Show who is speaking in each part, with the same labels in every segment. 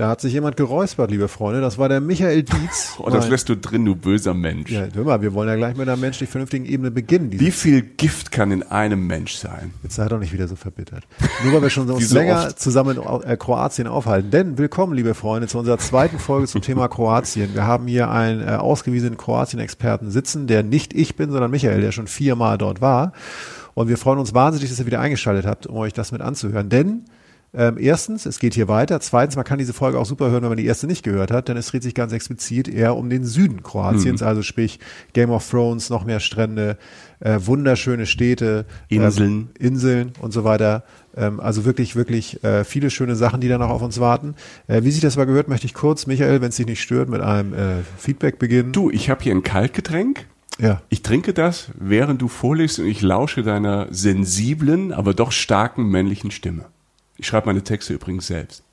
Speaker 1: Da hat sich jemand geräuspert, liebe Freunde. Das war der Michael Dietz.
Speaker 2: Oh, das lässt du drin, du böser Mensch.
Speaker 1: Ja, hör mal, wir wollen ja gleich mit einer menschlich vernünftigen Ebene beginnen.
Speaker 2: Wie viel Gift kann in einem Mensch sein?
Speaker 1: Jetzt sei doch nicht wieder so verbittert. Nur weil wir schon uns so länger oft. zusammen in äh, Kroatien aufhalten. Denn willkommen, liebe Freunde, zu unserer zweiten Folge zum Thema Kroatien. Wir haben hier einen äh, ausgewiesenen Kroatien-Experten sitzen, der nicht ich bin, sondern Michael, der schon viermal dort war. Und wir freuen uns wahnsinnig, dass ihr wieder eingeschaltet habt, um euch das mit anzuhören. Denn ähm, erstens, es geht hier weiter. Zweitens, man kann diese Folge auch super hören, wenn man die erste nicht gehört hat, denn es dreht sich ganz explizit eher um den Süden Kroatiens, mhm. also sprich Game of Thrones, noch mehr Strände, äh, wunderschöne Städte,
Speaker 2: Inseln,
Speaker 1: äh, Inseln und so weiter. Ähm, also wirklich, wirklich äh, viele schöne Sachen, die da noch auf uns warten. Äh, wie sich das mal gehört, möchte ich kurz, Michael, wenn es dich nicht stört, mit einem äh, Feedback beginnen.
Speaker 2: Du, ich habe hier ein Kaltgetränk.
Speaker 1: Ja.
Speaker 2: Ich trinke das, während du vorliest und ich lausche deiner sensiblen, aber doch starken männlichen Stimme. Ich schreibe meine Texte übrigens selbst.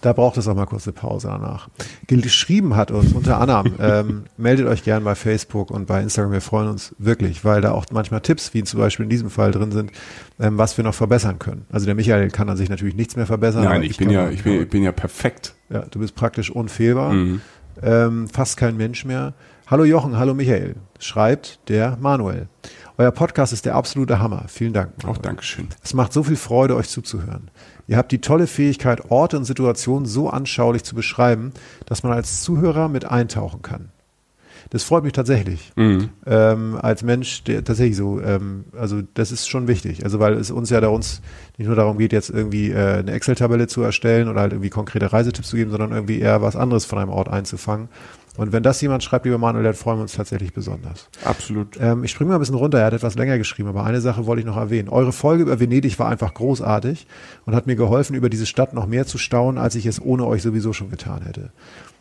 Speaker 1: Da braucht es auch mal kurz eine Pause danach. Geschrieben hat uns unter anderem, ähm, meldet euch gern bei Facebook und bei Instagram. Wir freuen uns wirklich, weil da auch manchmal Tipps, wie zum Beispiel in diesem Fall drin sind, ähm, was wir noch verbessern können. Also der Michael kann an sich natürlich nichts mehr verbessern.
Speaker 2: Nein, ich, ich bin ja, ich bin, ich bin ja perfekt.
Speaker 1: Ja, du bist praktisch unfehlbar. Mhm. Ähm, fast kein Mensch mehr. Hallo Jochen, hallo Michael, schreibt der Manuel. Euer Podcast ist der absolute Hammer. Vielen Dank.
Speaker 2: Auch Dankeschön.
Speaker 1: Es macht so viel Freude, euch zuzuhören. Ihr habt die tolle Fähigkeit, Orte und Situationen so anschaulich zu beschreiben, dass man als Zuhörer mit eintauchen kann. Das freut mich tatsächlich. Mhm. Ähm, als Mensch, der tatsächlich so, ähm, also das ist schon wichtig. Also weil es uns ja da uns nicht nur darum geht, jetzt irgendwie äh, eine Excel-Tabelle zu erstellen oder halt irgendwie konkrete Reisetipps zu geben, sondern irgendwie eher was anderes von einem Ort einzufangen. Und wenn das jemand schreibt, lieber Manuel, dann freuen wir uns tatsächlich besonders.
Speaker 2: Absolut.
Speaker 1: Ähm, ich springe mal ein bisschen runter, er hat etwas länger geschrieben, aber eine Sache wollte ich noch erwähnen. Eure Folge über Venedig war einfach großartig und hat mir geholfen, über diese Stadt noch mehr zu staunen, als ich es ohne euch sowieso schon getan hätte.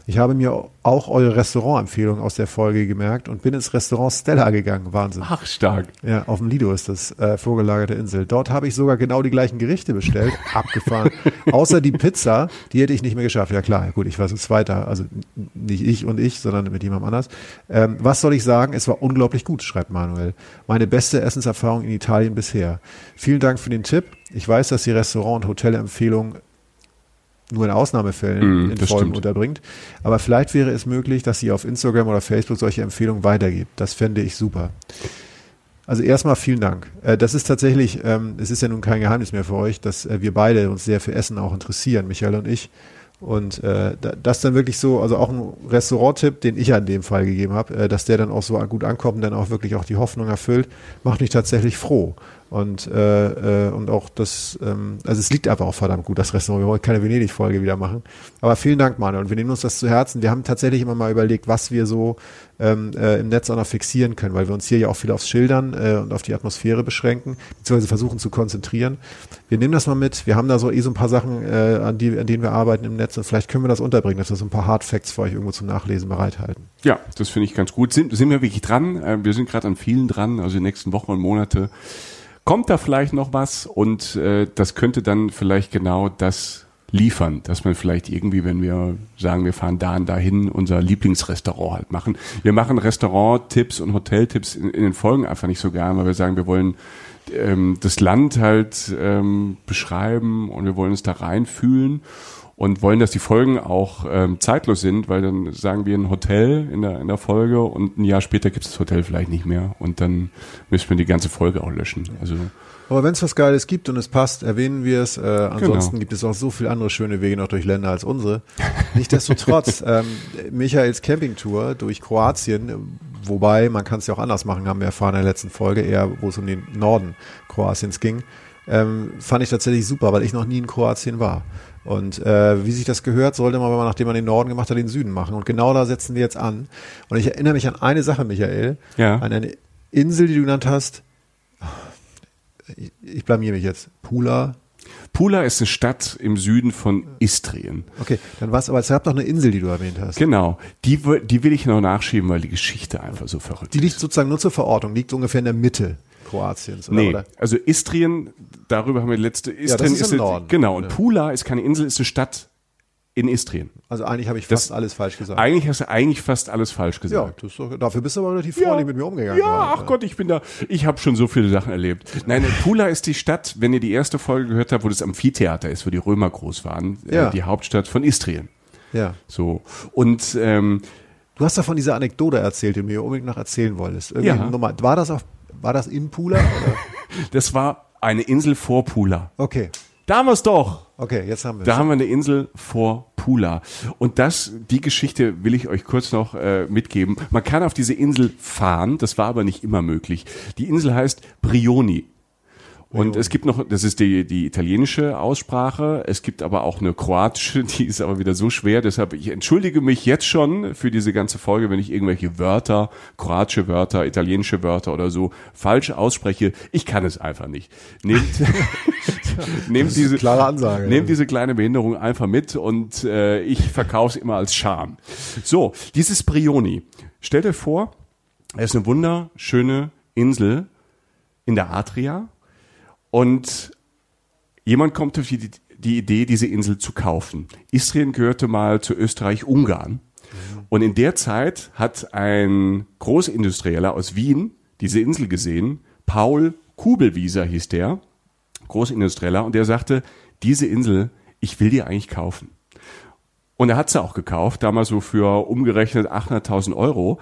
Speaker 1: Ich habe mir auch eure Restaurantempfehlung aus der Folge gemerkt und bin ins Restaurant Stella gegangen. Wahnsinn.
Speaker 2: Ach, stark.
Speaker 1: Ja, auf dem Lido ist das äh, vorgelagerte Insel. Dort habe ich sogar genau die gleichen Gerichte bestellt. Abgefahren. Außer die Pizza, die hätte ich nicht mehr geschafft. Ja klar, gut, ich war so Zweiter. Also nicht ich und ich, sondern mit jemandem anders. Ähm, was soll ich sagen? Es war unglaublich gut, schreibt Manuel. Meine beste Essenserfahrung in Italien bisher. Vielen Dank für den Tipp. Ich weiß, dass die Restaurant- und Hotelempfehlung nur in Ausnahmefällen mm, in Folgen stimmt. unterbringt. Aber vielleicht wäre es möglich, dass sie auf Instagram oder Facebook solche Empfehlungen weitergibt. Das fände ich super. Also erstmal vielen Dank. Äh, das ist tatsächlich, ähm, es ist ja nun kein Geheimnis mehr für euch, dass äh, wir beide uns sehr für Essen auch interessieren, Michael und ich. Und äh, das dann wirklich so, also auch ein Restaurant-Tipp, den ich ja in dem Fall gegeben habe, dass der dann auch so gut ankommt und dann auch wirklich auch die Hoffnung erfüllt, macht mich tatsächlich froh. Und, äh, äh, und auch das, ähm, also es liegt einfach auch verdammt gut, das Restaurant. Wir wollen keine Venedig-Folge wieder machen. Aber vielen Dank, Manuel. Und wir nehmen uns das zu Herzen. Wir haben tatsächlich immer mal überlegt, was wir so ähm, äh, im Netz auch noch fixieren können, weil wir uns hier ja auch viel aufs Schildern äh, und auf die Atmosphäre beschränken, beziehungsweise versuchen zu konzentrieren. Wir nehmen das mal mit. Wir haben da so eh so ein paar Sachen, äh, an, die, an denen wir arbeiten im Netz und vielleicht können wir das unterbringen, dass wir so ein paar Hard Facts für euch irgendwo zum Nachlesen bereithalten.
Speaker 2: Ja, das finde ich ganz gut. Sind, sind wir wirklich dran? Äh, wir sind gerade an vielen dran, also die nächsten Wochen und Monate kommt da vielleicht noch was und äh, das könnte dann vielleicht genau das liefern, dass man vielleicht irgendwie, wenn wir sagen, wir fahren da und dahin, unser Lieblingsrestaurant halt machen. Wir machen Restaurant-Tipps und Hoteltipps in, in den Folgen einfach nicht so gern, weil wir sagen, wir wollen ähm, das Land halt ähm, beschreiben und wir wollen uns da reinfühlen und wollen, dass die Folgen auch ähm, zeitlos sind, weil dann sagen wir ein Hotel in der, in der Folge und ein Jahr später gibt es das Hotel vielleicht nicht mehr und dann müssen wir die ganze Folge auch löschen. Also
Speaker 1: Aber wenn es was Geiles gibt und es passt, erwähnen wir es. Äh, ansonsten gibt es auch so viele andere schöne Wege noch durch Länder als unsere. Nichtsdestotrotz, ähm, Michaels Campingtour durch Kroatien, wobei man kann es ja auch anders machen, haben wir erfahren in der letzten Folge, eher wo es um den Norden Kroatiens ging, ähm, fand ich tatsächlich super, weil ich noch nie in Kroatien war. Und äh, wie sich das gehört, sollte man, aber nachdem man den Norden gemacht hat, den Süden machen. Und genau da setzen wir jetzt an. Und ich erinnere mich an eine Sache, Michael,
Speaker 2: Ja.
Speaker 1: an eine Insel, die du genannt hast. Ich, ich blamier mich jetzt. Pula.
Speaker 2: Pula ist eine Stadt im Süden von Istrien.
Speaker 1: Okay, dann was, aber es gab doch eine Insel, die du erwähnt hast.
Speaker 2: Genau, die, die will ich noch nachschieben, weil die Geschichte einfach so verrückt
Speaker 1: Die liegt
Speaker 2: ist.
Speaker 1: sozusagen nur zur Verortung, liegt ungefähr in der Mitte Kroatiens, oder?
Speaker 2: Nee,
Speaker 1: oder?
Speaker 2: also Istrien, darüber haben wir die letzte. Istrien
Speaker 1: ist im
Speaker 2: eine-
Speaker 1: Norden.
Speaker 2: Genau, und
Speaker 1: Ja.
Speaker 2: Pula ist keine Insel, ist eine Stadt in Istrien.
Speaker 1: Also eigentlich habe ich
Speaker 2: Das-
Speaker 1: fast alles falsch gesagt.
Speaker 2: Eigentlich hast du eigentlich fast alles falsch
Speaker 1: ja,
Speaker 2: gesagt.
Speaker 1: das ist doch, dafür bist du aber relativ freundlich mit mir umgegangen.
Speaker 2: Ja,
Speaker 1: gerade.
Speaker 2: ach Gott, ich bin da. Ich habe schon so viele Sachen erlebt. Nein, Pula ist die Stadt, wenn ihr die erste Folge gehört habt, wo das Amphitheater ist, wo die Römer groß waren,
Speaker 1: Ja.
Speaker 2: äh, die Hauptstadt von Istrien.
Speaker 1: Ja.
Speaker 2: So. Und ähm,
Speaker 1: Du hast davon diese Anekdote erzählt, die du mir unbedingt noch erzählen wolltest. Irgendwie
Speaker 2: Ja.
Speaker 1: Nummer, war das auf, war das in Pula?
Speaker 2: Das war eine Insel vor Pula.
Speaker 1: Okay.
Speaker 2: Da haben wir es doch.
Speaker 1: Okay, jetzt haben wir
Speaker 2: Da
Speaker 1: es.
Speaker 2: haben wir eine Insel vor Pula. Und das, die Geschichte will ich euch kurz noch äh, mitgeben. Man kann auf diese Insel fahren, das war aber nicht immer möglich. Die Insel heißt Brioni. Und es gibt noch, das ist die, die italienische Aussprache, es gibt aber auch eine kroatische, die ist aber wieder so schwer, deshalb ich entschuldige mich jetzt schon für diese ganze Folge, wenn ich irgendwelche Wörter, kroatische Wörter, italienische Wörter oder so falsch ausspreche. Ich kann es einfach nicht. Nehmt, nehmt diese,
Speaker 1: klare Ansage.
Speaker 2: Nehmt diese kleine Behinderung einfach mit und äh, ich verkaufe es immer als Charme. So, dieses Brioni. Stellt euch vor, es ist eine wunderschöne Insel in der Adria und jemand kommt auf die, die Idee, diese Insel zu kaufen. Istrien gehörte mal zu Österreich-Ungarn. Und in der Zeit hat ein Großindustrieller aus Wien diese Insel gesehen. Paul Kubelwieser hieß der. Großindustrieller. Und der sagte, diese Insel, ich will die eigentlich kaufen. Und er hat sie auch gekauft, damals so für umgerechnet 800.000 Euro.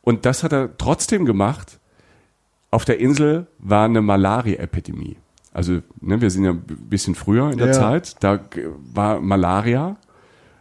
Speaker 2: Und das hat er trotzdem gemacht. Auf der Insel war eine Malaria-Epidemie. Also ne, wir sind ja ein bisschen früher in der
Speaker 1: Ja.
Speaker 2: Zeit. Da war Malaria,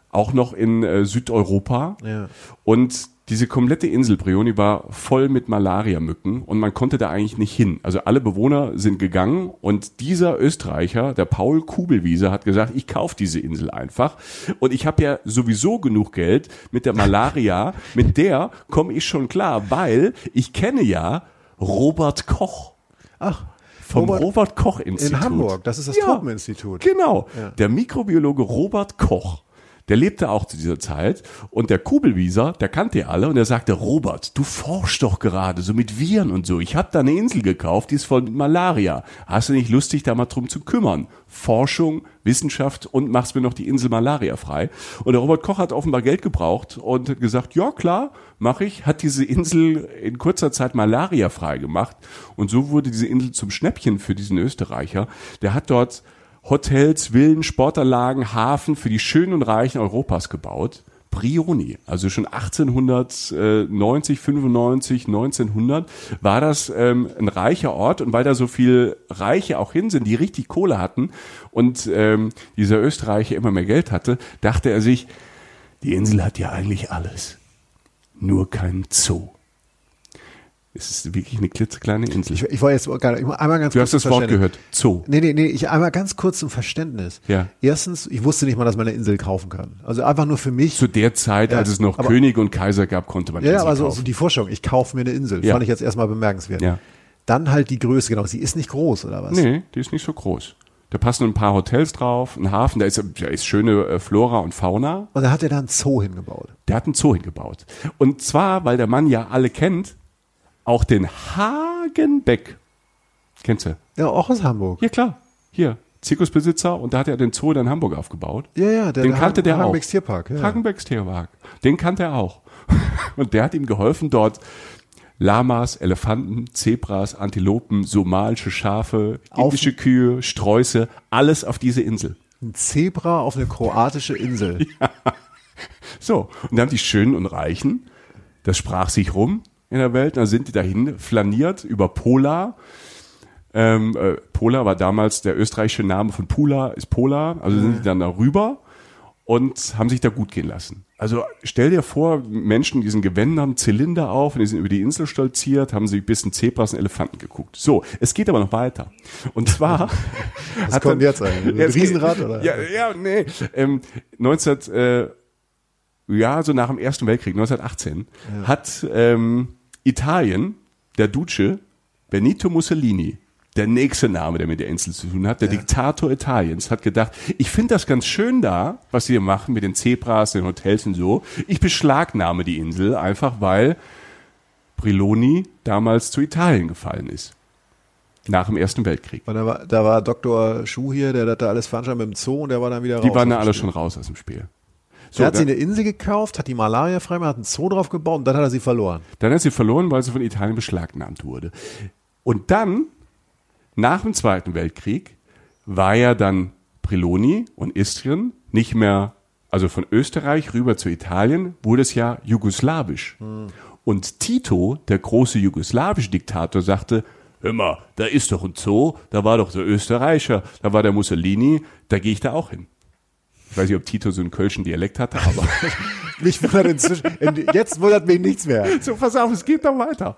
Speaker 2: auch noch in äh, Südeuropa.
Speaker 1: Ja.
Speaker 2: Und diese komplette Insel Brioni war voll mit Malariamücken und man konnte da eigentlich nicht hin. Also alle Bewohner sind gegangen und dieser Österreicher, der Paul Kubelwieser, hat gesagt, ich kaufe diese Insel einfach und ich habe ja sowieso genug Geld mit der Malaria, mit der komme ich schon klar, weil ich kenne ja Robert Koch
Speaker 1: Ach,
Speaker 2: vom
Speaker 1: Robert-
Speaker 2: Robert, Koch Institut.
Speaker 1: in Hamburg. Das ist das
Speaker 2: Ja.
Speaker 1: Tropeninstitut.
Speaker 2: Genau.
Speaker 1: Ja.
Speaker 2: Der Mikrobiologe Robert Koch, der lebte auch zu dieser Zeit und der Kubelwieser, der kannte alle und er sagte, Robert, du forschst doch gerade so mit Viren und so. Ich habe da eine Insel gekauft, die ist voll mit Malaria. Hast du nicht Lust, dich da mal drum zu kümmern? Forschung, Wissenschaft und machst mir noch die Insel Malaria frei. Und der Robert Koch hat offenbar Geld gebraucht und hat gesagt, ja klar, mache ich. Hat diese Insel in kurzer Zeit Malaria frei gemacht und so wurde diese Insel zum Schnäppchen für diesen Österreicher. Der hat dort Hotels, Villen, Sportanlagen, Hafen für die Schönen und Reichen Europas gebaut. Brioni, also schon 1890, 95, 1900 war das ähm, ein reicher Ort und weil da so viel Reiche auch hin sind, die richtig Kohle hatten und ähm, dieser Österreicher immer mehr Geld hatte, dachte er sich, die Insel hat ja eigentlich alles, nur kein Zoo. Es ist wirklich eine klitzekleine Insel.
Speaker 1: Ich, ich wollte jetzt gerade ich einmal ganz
Speaker 2: du
Speaker 1: kurz
Speaker 2: hast das Wort gehört, Zoo.
Speaker 1: Nee, nee, nee, ich einmal ganz kurz zum Verständnis.
Speaker 2: Ja.
Speaker 1: Erstens, ich wusste nicht mal, dass man eine Insel kaufen kann. Also einfach nur für mich.
Speaker 2: Zu der Zeit,
Speaker 1: Ja,
Speaker 2: als es noch
Speaker 1: aber-
Speaker 2: Könige und Kaiser gab, konnte man
Speaker 1: ja, ja,
Speaker 2: Insel
Speaker 1: aber so,
Speaker 2: kaufen.
Speaker 1: so die Vorstellung, ich kaufe mir eine Insel,
Speaker 2: Ja.
Speaker 1: fand ich jetzt erstmal bemerkenswert.
Speaker 2: Ja.
Speaker 1: Dann halt die Größe, genau. Sie ist nicht groß, oder was?
Speaker 2: Nee, die ist nicht so groß. Da passen ein paar Hotels drauf, ein Hafen, da ist, da ist schöne äh, Flora und Fauna.
Speaker 1: Und dann hat er da einen Zoo hingebaut.
Speaker 2: Der hat einen Zoo hingebaut. Und zwar, weil der Mann ja alle kennt, auch den Hagenbeck. Kennst du?
Speaker 1: Ja, auch aus Hamburg.
Speaker 2: Ja, klar. Hier. Zirkusbesitzer und da hat er den Zoo in Hamburg aufgebaut.
Speaker 1: Ja, ja, der,
Speaker 2: Den kannte der auch.
Speaker 1: Hagenbecks Tierpark. Ja.
Speaker 2: Hagenbecks Tierpark. Den kannte er auch. Und der hat ihm geholfen, dort Lamas, Elefanten, Zebras, Antilopen, somalische Schafe,
Speaker 1: Auf-
Speaker 2: indische Kühe, Sträuße, alles auf diese Insel.
Speaker 1: Ein Zebra auf eine kroatische Insel.
Speaker 2: So, und dann die Schönen und Reichen, das sprach sich rum in der Welt, dann sind die dahin flaniert über Pola. Ähm, äh, Pola war damals der österreichische Name von Pula, ist Pola, also sind die dann da rüber und haben sich da gut gehen lassen. Also stell dir vor, Menschen in diesen Gewändern, Zylinder auf und die sind über die Insel stolziert, haben sich bis in Zebras und Elefanten geguckt. So, es geht aber noch weiter. Und zwar
Speaker 1: Was kommt jetzt eigentlich? Ein
Speaker 2: Ja, geht-
Speaker 1: Riesenrad, oder?
Speaker 2: Ja, ja, nee. Ähm, 19, äh, ja, so nach dem Ersten Weltkrieg, 1918, hat ähm, Italien, der Duce, Benito Mussolini, der nächste Name, der mit der Insel zu tun hat, der Diktator Italiens, hat gedacht, ich finde das ganz schön da, was sie hier machen mit den Zebras, den Hotels und so. Ich beschlagnahme die Insel einfach, weil Briloni damals zu Italien gefallen ist. Nach dem Ersten Weltkrieg.
Speaker 1: Da war, da war Dr. Schuh hier, der hat da alles veranstaltet mit dem Zoo und der war dann wieder raus.
Speaker 2: Die waren da alle schon raus aus dem Spiel.
Speaker 1: Der hat
Speaker 2: da-
Speaker 1: sich eine Insel gekauft, hat die Malaria frei hat einen Zoo drauf gebaut und dann hat er sie verloren.
Speaker 2: Dann hat sie verloren, weil sie von Italien beschlagnahmt wurde. Und dann, nach dem Zweiten Weltkrieg, war ja dann Briloni und Istrien nicht mehr, also von Österreich rüber zu Italien, wurde es ja jugoslawisch. Und Tito, der große jugoslawische Diktator, sagte, hör mal, da ist doch ein Zoo, da war doch der Österreicher, da war der Mussolini, da gehe ich da auch hin. Ich weiß nicht, ob Tito so einen kölschen Dialekt hatte, aber
Speaker 1: Mich wundert inzwischen, in- jetzt wundert mich nichts mehr.
Speaker 2: So, pass auf, es geht noch weiter.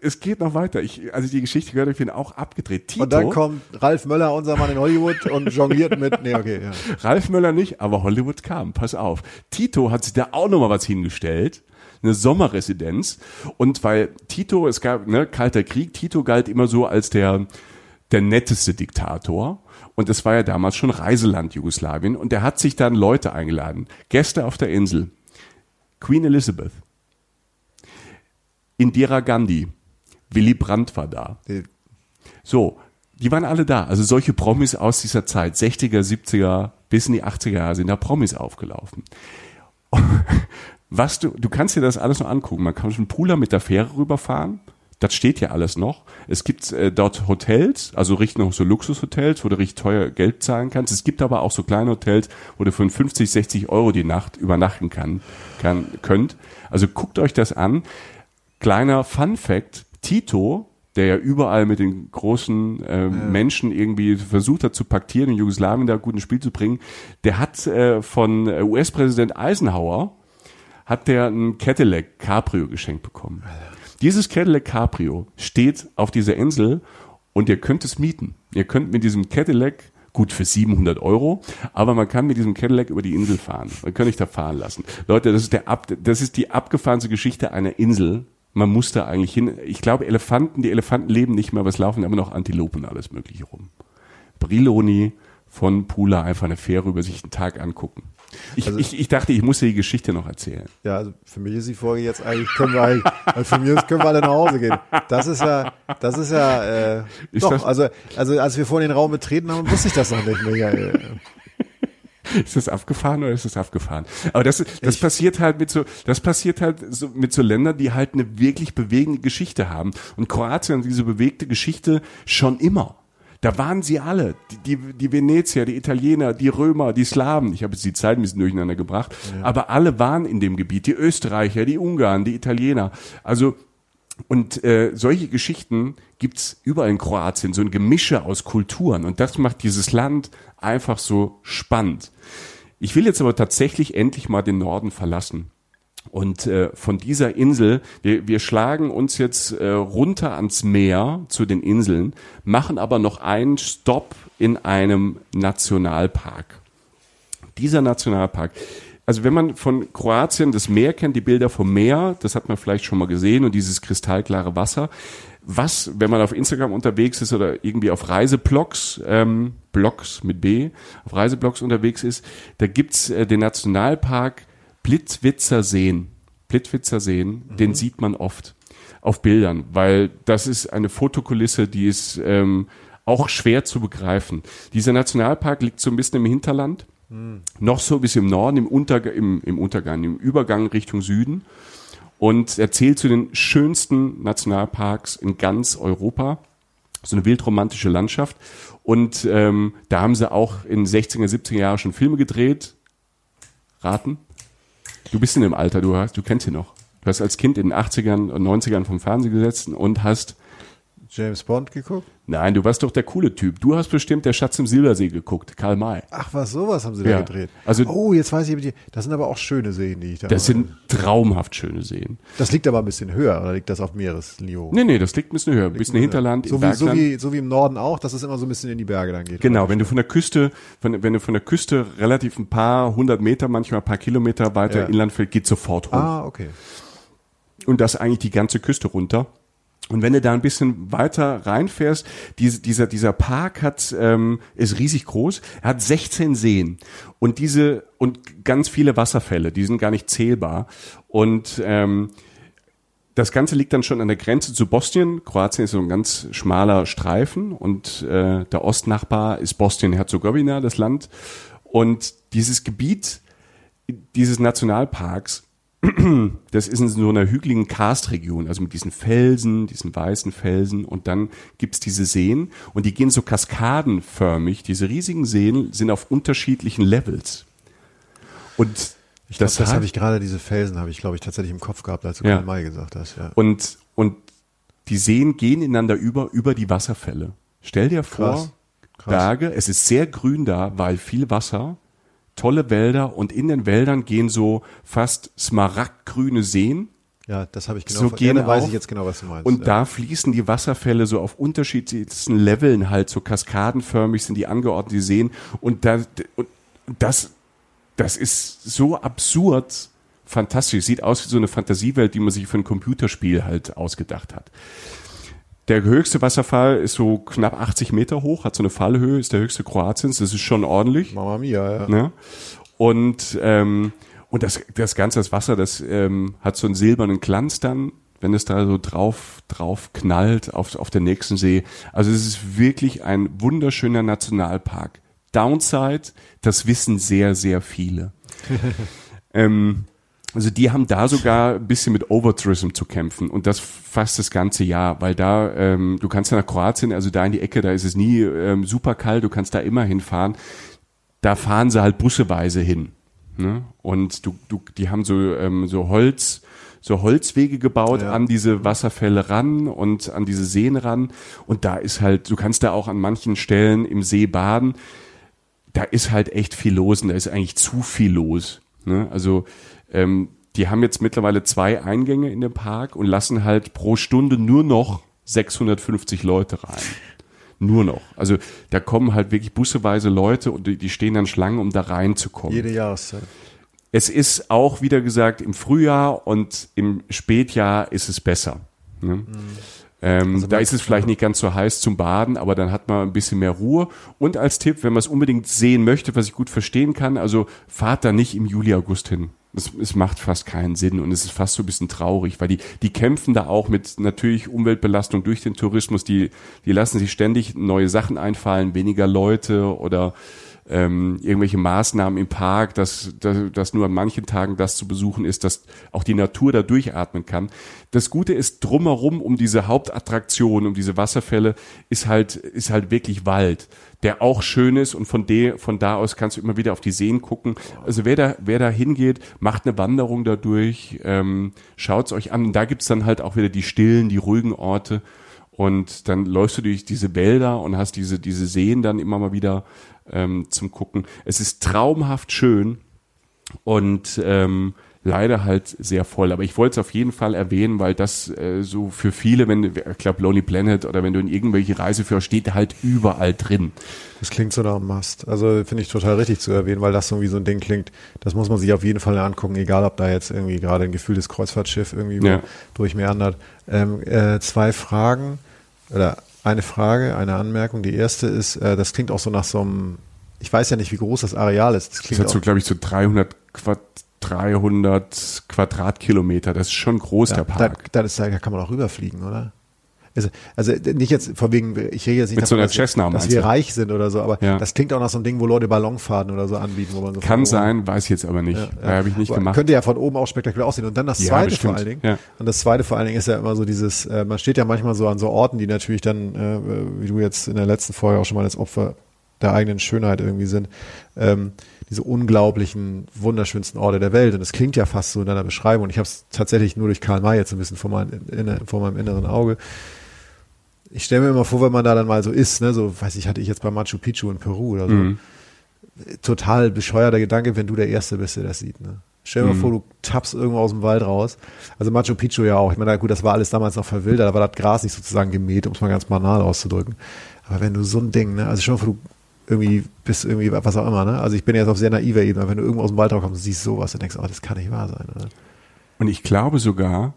Speaker 2: Es geht noch weiter. Ich, also die Geschichte gehört, ich bin auch abgedreht. Tito,
Speaker 1: Und dann kommt Ralf Möller, unser Mann in Hollywood, und jongliert mit, nee, okay, ja.
Speaker 2: Ralf Möller nicht, aber Hollywood kam. Pass auf. Tito hat sich da auch nochmal was hingestellt. Eine Sommerresidenz. Und weil Tito, es gab, ne, Kalter Krieg, Tito galt immer so als der, der netteste Diktator. Und es war ja damals schon Reiseland Jugoslawien. Und er hat sich dann Leute eingeladen. Gäste auf der Insel. Queen Elizabeth. Indira Gandhi. Willy Brandt war da. So, die waren alle da. Also solche Promis aus dieser Zeit, 60er, 70er bis in die 80er Jahre sind da Promis aufgelaufen. Was du, du kannst dir das alles noch angucken. Man kann schon Pula mit der Fähre rüberfahren. Das steht ja alles noch. Es gibt äh, dort Hotels, also richtig noch so Luxushotels, wo du richtig teuer Geld zahlen kannst. Es gibt aber auch so kleine Hotels, wo du für 50, 60 Euro die Nacht übernachten kann, kann, könnt. Also guckt euch das an. Kleiner Fun Fact, Tito, der ja überall mit den großen äh, Menschen irgendwie versucht hat zu paktieren und Jugoslawien da gut ins Spiel zu bringen, der hat äh, von äh, US-Präsident Eisenhower hat der ein Cadillac Cabrio geschenkt bekommen. Dieses Cadillac Cabrio steht auf dieser Insel und ihr könnt es mieten. Ihr könnt mit diesem Cadillac gut für 700 Euro, aber man kann mit diesem Cadillac über die Insel fahren. Man kann euch da fahren lassen. Leute, das ist der ab, das ist die abgefahrenste Geschichte einer Insel. Man muss da eigentlich hin. Ich glaube, Elefanten, die Elefanten leben nicht mehr, aber es laufen immer noch Antilopen und alles mögliche rum. Briloni von Pula einfach eine Fähre über sich einen Tag angucken. Ich,
Speaker 1: Also-
Speaker 2: ich, ich dachte, ich muss dir die Geschichte noch erzählen.
Speaker 1: Ja, also für mich ist die Folge jetzt eigentlich, können wir eigentlich, also für mich können wir alle nach Hause gehen. Das ist ja, das ist ja, äh,
Speaker 2: Ist
Speaker 1: doch, also, also als wir vorhin den Raum betreten haben, wusste ich das noch nicht, Michael.
Speaker 2: Ist das abgefahren oder ist das abgefahren? Aber das, das passiert halt mit so, das passiert halt so mit so Ländern, die halt eine wirklich bewegende Geschichte haben. Und Kroatien hat diese bewegte Geschichte schon immer. Da waren sie alle. Die, die, die Venezier, die Italiener, die Römer, die Slawen. Ich habe jetzt die Zeit ein bisschen durcheinander gebracht. Aber alle waren in dem Gebiet. Die Österreicher, die Ungarn, die Italiener. Also, und äh, solche Geschichten gibt's überall in Kroatien, so ein Gemische aus Kulturen. Und das macht dieses Land einfach so spannend. Ich will jetzt aber tatsächlich endlich mal den Norden verlassen. Und äh, von dieser Insel, wir, wir schlagen uns jetzt äh, runter ans Meer zu den Inseln, machen aber noch einen Stopp in einem Nationalpark. Dieser Nationalpark, also wenn man von Kroatien das Meer kennt, die Bilder vom Meer, das hat man vielleicht schon mal gesehen und dieses kristallklare Wasser. Was, wenn man auf Instagram unterwegs ist oder irgendwie auf Reiseblogs, ähm, Blogs mit B, auf Reiseblogs unterwegs ist, da gibt's äh, den Nationalpark Plitwitzer Seen. Plitwitzer Seen, den sieht man oft auf Bildern, weil das ist eine Fotokulisse, die ist ähm, auch schwer zu begreifen. Dieser Nationalpark liegt so ein bisschen im Hinterland, noch so bis im Norden, im, Unterg im, im Untergang, im Übergang Richtung Süden und er zählt zu den schönsten Nationalparks in ganz Europa. So eine wildromantische Landschaft. Und ähm, da haben sie auch in 60er, 70er Jahren schon Filme gedreht. Raten? Du bist in dem Alter, du hast, du kennst ihn noch. Du hast als Kind in den 80ern und 90ern vom Fernsehen gesessen und hast
Speaker 1: James Bond geguckt?
Speaker 2: Nein, du warst doch der coole Typ. Du hast bestimmt der Schatz im Silbersee geguckt, Karl May.
Speaker 1: Ach, was, sowas haben sie
Speaker 2: Ja.
Speaker 1: da gedreht.
Speaker 2: Also-
Speaker 1: oh, jetzt weiß ich, das sind aber auch schöne Seen, die ich da
Speaker 2: Das sind traumhaft schöne Seen.
Speaker 1: Das liegt aber ein bisschen höher, oder liegt das auf Meeresniveau?
Speaker 2: Nee, nee, das liegt ein bisschen höher, ein bisschen Hinterland,
Speaker 1: so
Speaker 2: im
Speaker 1: wie, so, wie, so wie im Norden auch, dass es immer so ein bisschen in die Berge dann geht.
Speaker 2: Genau, wenn du von der Küste, von, wenn du von der Küste relativ ein paar hundert Meter, manchmal ein paar Kilometer weiter
Speaker 1: Ja.
Speaker 2: inland fällt, geht sofort hoch.
Speaker 1: Ah, okay.
Speaker 2: Und das eigentlich die ganze Küste runter. Und wenn du da ein bisschen weiter reinfährst, diese, dieser, dieser Park hat, ähm, ist riesig groß. Er hat 16 Seen und diese und ganz viele Wasserfälle, die sind gar nicht zählbar. Und ähm, das Ganze liegt dann schon an der Grenze zu Bosnien. Kroatien ist so ein ganz schmaler Streifen und äh, der Ostnachbar ist Bosnien-Herzegowina, das Land. Und dieses Gebiet dieses Nationalparks, das ist in so einer hügeligen Karstregion, also mit diesen Felsen, diesen weißen Felsen und dann gibt's diese Seen und die gehen so kaskadenförmig. Diese riesigen Seen sind auf unterschiedlichen Levels. Und
Speaker 1: Ich glaube, das,
Speaker 2: hat-
Speaker 1: habe ich gerade, diese Felsen habe ich, glaube ich, tatsächlich im Kopf gehabt, als du
Speaker 2: Ja.
Speaker 1: May gesagt hast. Ja.
Speaker 2: Und, und die Seen gehen ineinander über, über die Wasserfälle. Stell dir vor,
Speaker 1: Krass. Krass.
Speaker 2: Berge, es ist sehr grün da, weil viel Wasser, tolle Wälder und in den Wäldern gehen so fast smaragdgrüne Seen.
Speaker 1: Ja, das habe ich genau
Speaker 2: So gehen
Speaker 1: ja, weiß ich jetzt genau, was du meinst.
Speaker 2: Und
Speaker 1: ja.
Speaker 2: da fließen die Wasserfälle so auf unterschiedlichsten Leveln halt, so kaskadenförmig sind die angeordnet, die Seen. Und, da, und das, das ist so absurd fantastisch. Sieht aus wie so eine Fantasiewelt, die man sich für ein Computerspiel halt ausgedacht hat. Der höchste Wasserfall ist so knapp 80 Meter hoch, hat so eine Fallhöhe, ist der höchste Kroatiens. Das ist schon ordentlich.
Speaker 1: Mama Mia, ja.
Speaker 2: Ne? Und, ähm, und das, das ganze das Wasser, das ähm, hat so einen silbernen Glanz dann, wenn es da so drauf, drauf knallt auf, auf den nächsten See. Also es ist wirklich ein wunderschöner Nationalpark. Downside, das wissen sehr, sehr viele. ähm, also die haben da sogar ein bisschen mit Overtourism zu kämpfen und das fast das ganze Jahr, weil da, ähm, du kannst ja nach Kroatien, also da in die Ecke, da ist es nie ähm, super kalt, du kannst da immer hinfahren. Da fahren sie halt busseweise hin. Ne? Und du, du, die haben so, ähm, so Holz, so Holzwege gebaut
Speaker 1: Ja.
Speaker 2: an diese Wasserfälle ran und an diese Seen ran. Und da ist halt, du kannst da auch an manchen Stellen im See baden. Da ist halt echt viel los und da ist eigentlich zu viel los. Ne? Also ähm, die haben jetzt mittlerweile zwei Eingänge in dem Park und lassen halt pro Stunde nur noch 650 Leute rein. Nur noch. Also da kommen halt wirklich busseweise Leute und die, die stehen dann Schlangen, um da reinzukommen.
Speaker 1: Jede Jahreszeit.
Speaker 2: Es ist auch wieder gesagt, im Frühjahr und im Spätjahr ist es besser. Ne? Ähm, da ist es vielleicht nicht ganz so heiß zum Baden, aber dann hat man ein bisschen mehr Ruhe. Und als Tipp, wenn man es unbedingt sehen möchte, was ich gut verstehen kann, also fahrt da nicht im Juli, August hin. Es, es macht fast keinen Sinn und es ist fast so ein bisschen traurig, weil die, die kämpfen da auch mit natürlich Umweltbelastung durch den Tourismus. Die, die lassen sich ständig neue Sachen einfallen, weniger Leute oder ähm, irgendwelche Maßnahmen im Park, dass, dass, dass nur an manchen Tagen das zu besuchen ist, dass auch die Natur da durchatmen kann. Das Gute ist drumherum um diese Hauptattraktion, um diese Wasserfälle, ist halt, ist halt wirklich Wald, der auch schön ist und von, de, von da aus kannst du immer wieder auf die Seen gucken. Also wer da, wer da hingeht, macht eine Wanderung dadurch, ähm, schaut's euch an. Und da gibt's dann halt auch wieder die stillen, die ruhigen Orte. Und dann läufst du durch diese Wälder und hast diese, diese Seen dann immer mal wieder ähm, zum Gucken. Es ist traumhaft schön und ähm, leider halt sehr voll. Aber ich wollte es auf jeden Fall erwähnen, weil das äh, so für viele, wenn ich glaube Lonely Planet oder wenn du in irgendwelche Reiseführer steht halt überall drin.
Speaker 1: Das klingt so nach einem Must. Also finde ich total richtig zu erwähnen, weil das so wie so ein Ding klingt. Das muss man sich auf jeden Fall angucken, egal ob da jetzt irgendwie gerade ein gefühltes Kreuzfahrtschiff irgendwie
Speaker 2: Ja.
Speaker 1: durchmeandert. Ähm, äh, zwei Fragen oder eine Frage, eine Anmerkung. Die erste ist, äh, das klingt auch so nach so einem, ich weiß ja nicht, wie groß das Areal ist. Das
Speaker 2: Das
Speaker 1: klingt
Speaker 2: hat so, glaube ich, so 300 Quad 300 Quadratkilometer. Das ist schon groß,
Speaker 1: ja,
Speaker 2: der
Speaker 1: da,
Speaker 2: Park.
Speaker 1: da, ist, da kann man auch rüberfliegen, oder? Also, also nicht jetzt von wegen, ich rede jetzt nicht
Speaker 2: Mit so einer
Speaker 1: dass,
Speaker 2: Cessna,
Speaker 1: dass wir reich sind oder so, aber
Speaker 2: Ja.
Speaker 1: das klingt auch nach so einem Ding, wo Leute Ballonfahrten oder so anbieten, wo man so
Speaker 2: Kann sein, weiß ich jetzt aber nicht. Ja, Habe ich nicht
Speaker 1: Aber
Speaker 2: gemacht.
Speaker 1: Könnte ja von oben auch spektakulär aussehen. Und dann das
Speaker 2: Ja,
Speaker 1: zweite
Speaker 2: bestimmt.
Speaker 1: vor allen Dingen.
Speaker 2: Ja.
Speaker 1: Und das zweite vor allen Dingen ist ja immer so dieses, äh, man steht ja manchmal so an so Orten, die natürlich dann, äh, wie du jetzt in der letzten Folge auch schon mal als Opfer der eigenen Schönheit irgendwie sind, ähm, diese unglaublichen, wunderschönsten Orte der Welt. Und es klingt ja fast so in deiner Beschreibung. Und ich habe es tatsächlich nur durch Karl May jetzt ein bisschen vor, mein, inne, vor meinem inneren Auge. Ich stelle mir immer vor, wenn man da dann mal so ist, ne, so, weiß ich, hatte ich jetzt bei Machu Picchu in Peru oder so
Speaker 2: Mhm.
Speaker 1: total bescheuerter Gedanke, wenn du der Erste bist, der das sieht. Ne? Stell dir
Speaker 2: Mhm.
Speaker 1: mal vor, du tappst irgendwo aus dem Wald raus. Also Machu Picchu ja auch. Ich meine, gut, das war alles damals noch verwildert, da war das Gras nicht sozusagen gemäht, um es mal ganz banal auszudrücken. Aber wenn du so ein Ding, ne, also schon vor, du irgendwie bist irgendwie, was auch immer, ne? Also ich bin jetzt auf sehr naiver Ebene, wenn du irgendwo aus dem Wald rauskommst und siehst sowas, dann denkst du, oh, das kann nicht wahr sein. Oder?
Speaker 2: Und ich glaube sogar,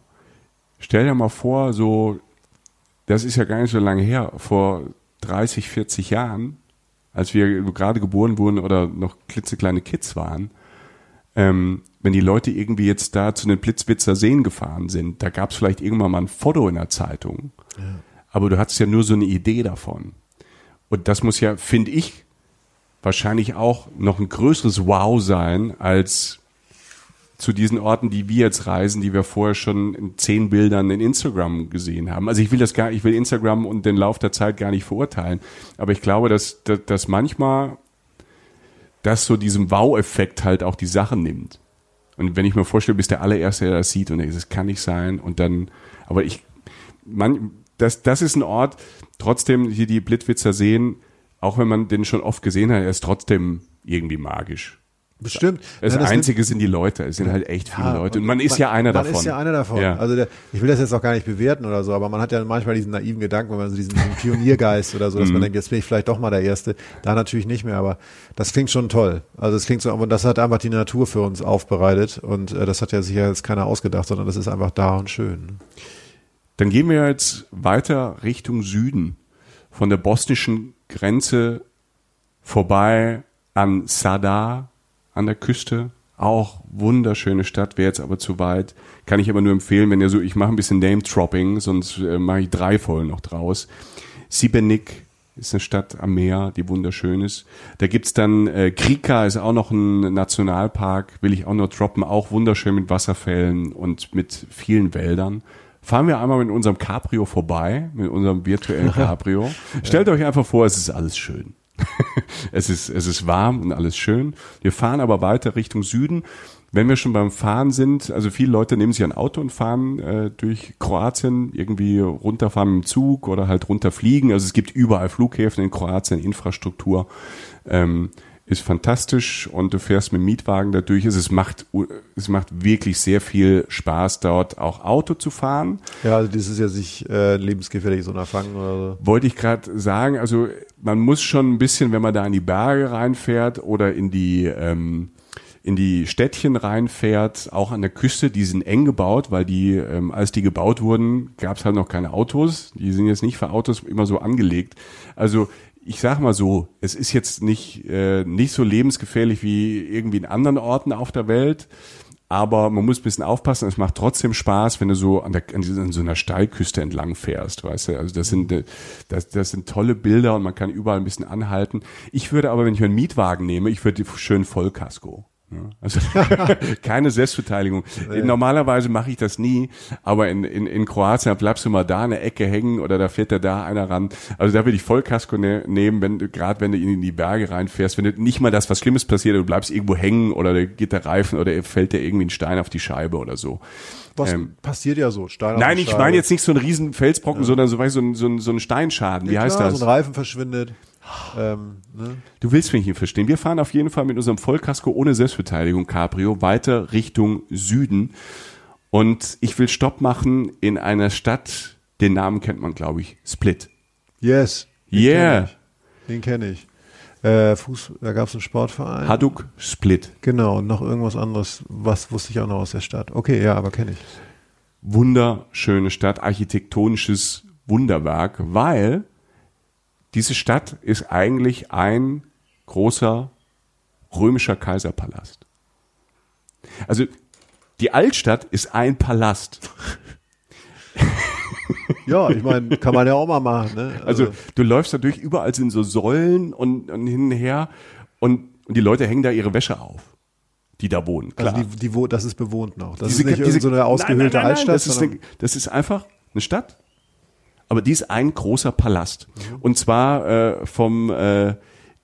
Speaker 2: stell dir mal vor, so, das ist ja gar nicht so lange her, vor 30, 40 Jahren, als wir gerade geboren wurden oder noch klitzekleine Kids waren, ähm, wenn die Leute irgendwie jetzt da zu den Blitzwitzer Seen gefahren sind, da gab es vielleicht irgendwann mal ein Foto in der Zeitung. Aber du hattest ja nur so eine Idee davon. Und das muss ja, finde ich, wahrscheinlich auch noch ein größeres Wow sein als zu diesen Orten, die wir jetzt reisen, die wir vorher schon in zehn Bildern in Instagram gesehen haben. Also ich will das gar, ich will Instagram und den Lauf der Zeit gar nicht verurteilen, aber ich glaube, dass, dass, dass manchmal das so diesem Wow-Effekt halt auch die Sachen nimmt. Und wenn ich mir vorstelle, bist der allererste, der das sieht und das kann nicht sein und dann, aber ich, man, das, das ist ein Ort, trotzdem hier die Blitwitzer sehen, auch wenn man den schon oft gesehen hat, er ist trotzdem irgendwie magisch.
Speaker 1: Bestimmt.
Speaker 2: Das
Speaker 1: Nein, nimmt-
Speaker 2: Einzige sind die Leute. Es sind halt echt viele
Speaker 1: Ja,
Speaker 2: Leute. Und man ist ja einer
Speaker 1: man
Speaker 2: davon.
Speaker 1: Man ist ja einer davon.
Speaker 2: Ja.
Speaker 1: Also der, ich will das jetzt auch gar nicht bewerten oder so, aber man hat ja manchmal diesen naiven Gedanken, wenn man so diesen, diesen Pioniergeist oder so, dass
Speaker 2: Mhm.
Speaker 1: man denkt, jetzt bin ich vielleicht doch mal der Erste. Da natürlich nicht mehr, aber das klingt schon toll. Also es klingt so, aber das hat einfach die Natur für uns aufbereitet und äh, das hat ja sicher jetzt keiner ausgedacht, sondern das ist einfach da und schön.
Speaker 2: Dann gehen wir jetzt weiter Richtung Süden. Von der bosnischen Grenze vorbei an Sadar an der Küste. Auch wunderschöne Stadt, wäre jetzt aber zu weit. Kann ich aber nur empfehlen, wenn ihr so, ich mache ein bisschen Name-Dropping, sonst äh, mache ich drei Folgen noch draus. Sibenik ist eine Stadt am Meer, die wunderschön ist. Da gibt's dann, äh, Krika ist auch noch ein Nationalpark, will ich auch noch droppen, auch wunderschön mit Wasserfällen und mit vielen Wäldern. Fahren wir einmal mit unserem Cabrio vorbei, mit unserem virtuellen Cabrio. Stellt euch einfach vor, es ist alles schön. es ist, es ist warm und alles schön. Wir fahren aber weiter Richtung Süden. Wenn wir schon beim Fahren sind, also viele Leute nehmen sich ein Auto und fahren äh, durch Kroatien, irgendwie runterfahren dem Zug oder halt runterfliegen. Also es gibt überall Flughäfen in Kroatien, Infrastruktur. Ähm, ist fantastisch und du fährst mit dem Mietwagen da durch. Es macht, es macht wirklich sehr viel Spaß, dort auch Auto zu fahren.
Speaker 1: Ja, also das ist ja sich äh, lebensgefährlich so ein Erfangen oder so.
Speaker 2: Wollte ich gerade sagen, also man muss schon ein bisschen, wenn man da in die Berge reinfährt oder in die ähm, in die Städtchen reinfährt, auch an der Küste, die sind eng gebaut, weil die, ähm, als die gebaut wurden, gab es halt noch keine Autos. Die sind jetzt nicht für Autos immer so angelegt. Also ich sag mal so, es ist jetzt nicht, äh, nicht so lebensgefährlich wie irgendwie in anderen Orten auf der Welt. Aber man muss ein bisschen aufpassen, es macht trotzdem Spaß, wenn du so an, der, an, so einer Steilküste entlang fährst, weißt du? Also das sind, äh, das, das sind tolle Bilder und man kann überall ein bisschen anhalten. Ich würde aber, wenn ich einen Mietwagen nehme, ich würde schön Vollkasko. Ja, also keine Selbstbeteiligung. Normalerweise mache ich das nie, aber in, in, in Kroatien bleibst du mal da in der Ecke hängen oder da fährt da da einer ran. Also da würde ich Vollkasko ne nehmen, wenn du gerade wenn du in die Berge reinfährst, wenn du nicht mal das was Schlimmes passiert, du bleibst irgendwo hängen oder da geht der Reifen oder fällt dir irgendwie ein Stein auf die Scheibe oder so.
Speaker 1: Was
Speaker 2: Ähm,
Speaker 1: passiert ja so? Stein auf
Speaker 2: Nein, ich meine jetzt nicht so einen riesen Felsbrocken, sondern so, weißt, so, ein, so, ein, so ein Steinschaden. Wie
Speaker 1: Ja,
Speaker 2: heißt
Speaker 1: klar,
Speaker 2: das?
Speaker 1: So ein Reifen verschwindet. Ähm, ne?
Speaker 2: Du willst mich nicht verstehen. Wir fahren auf jeden Fall mit unserem Vollkasko ohne Selbstbeteiligung Cabrio weiter Richtung Süden. Und ich will Stopp machen in einer Stadt, den Namen kennt man, glaube ich, Split.
Speaker 1: Yes. Den
Speaker 2: Yeah.
Speaker 1: kenn. Den kenne ich. Äh, Fuß, da gab es einen Sportverein.
Speaker 2: Haduk Split.
Speaker 1: Genau, und noch irgendwas anderes, was wusste ich auch noch aus der Stadt. Okay, ja, aber kenne ich.
Speaker 2: Wunderschöne Stadt, architektonisches Wunderwerk, weil diese Stadt ist eigentlich ein großer römischer Kaiserpalast. Also die Altstadt ist ein Palast.
Speaker 1: Ja, ich meine, kann man ja auch mal machen. Ne?
Speaker 2: Also, du läufst dadurch, überall sind so Säulen und, und hin und her und, und die Leute hängen da ihre Wäsche auf, die da wohnen. Klar.
Speaker 1: Also die, die, das ist bewohnt noch. Das
Speaker 2: Diese-
Speaker 1: ist nicht
Speaker 2: diese-
Speaker 1: so eine ausgehöhlte
Speaker 2: nein, nein, nein,
Speaker 1: Altstadt.
Speaker 2: Das ist, eine, das ist einfach eine Stadt, aber die ist ein großer Palast. Und zwar äh, vom äh,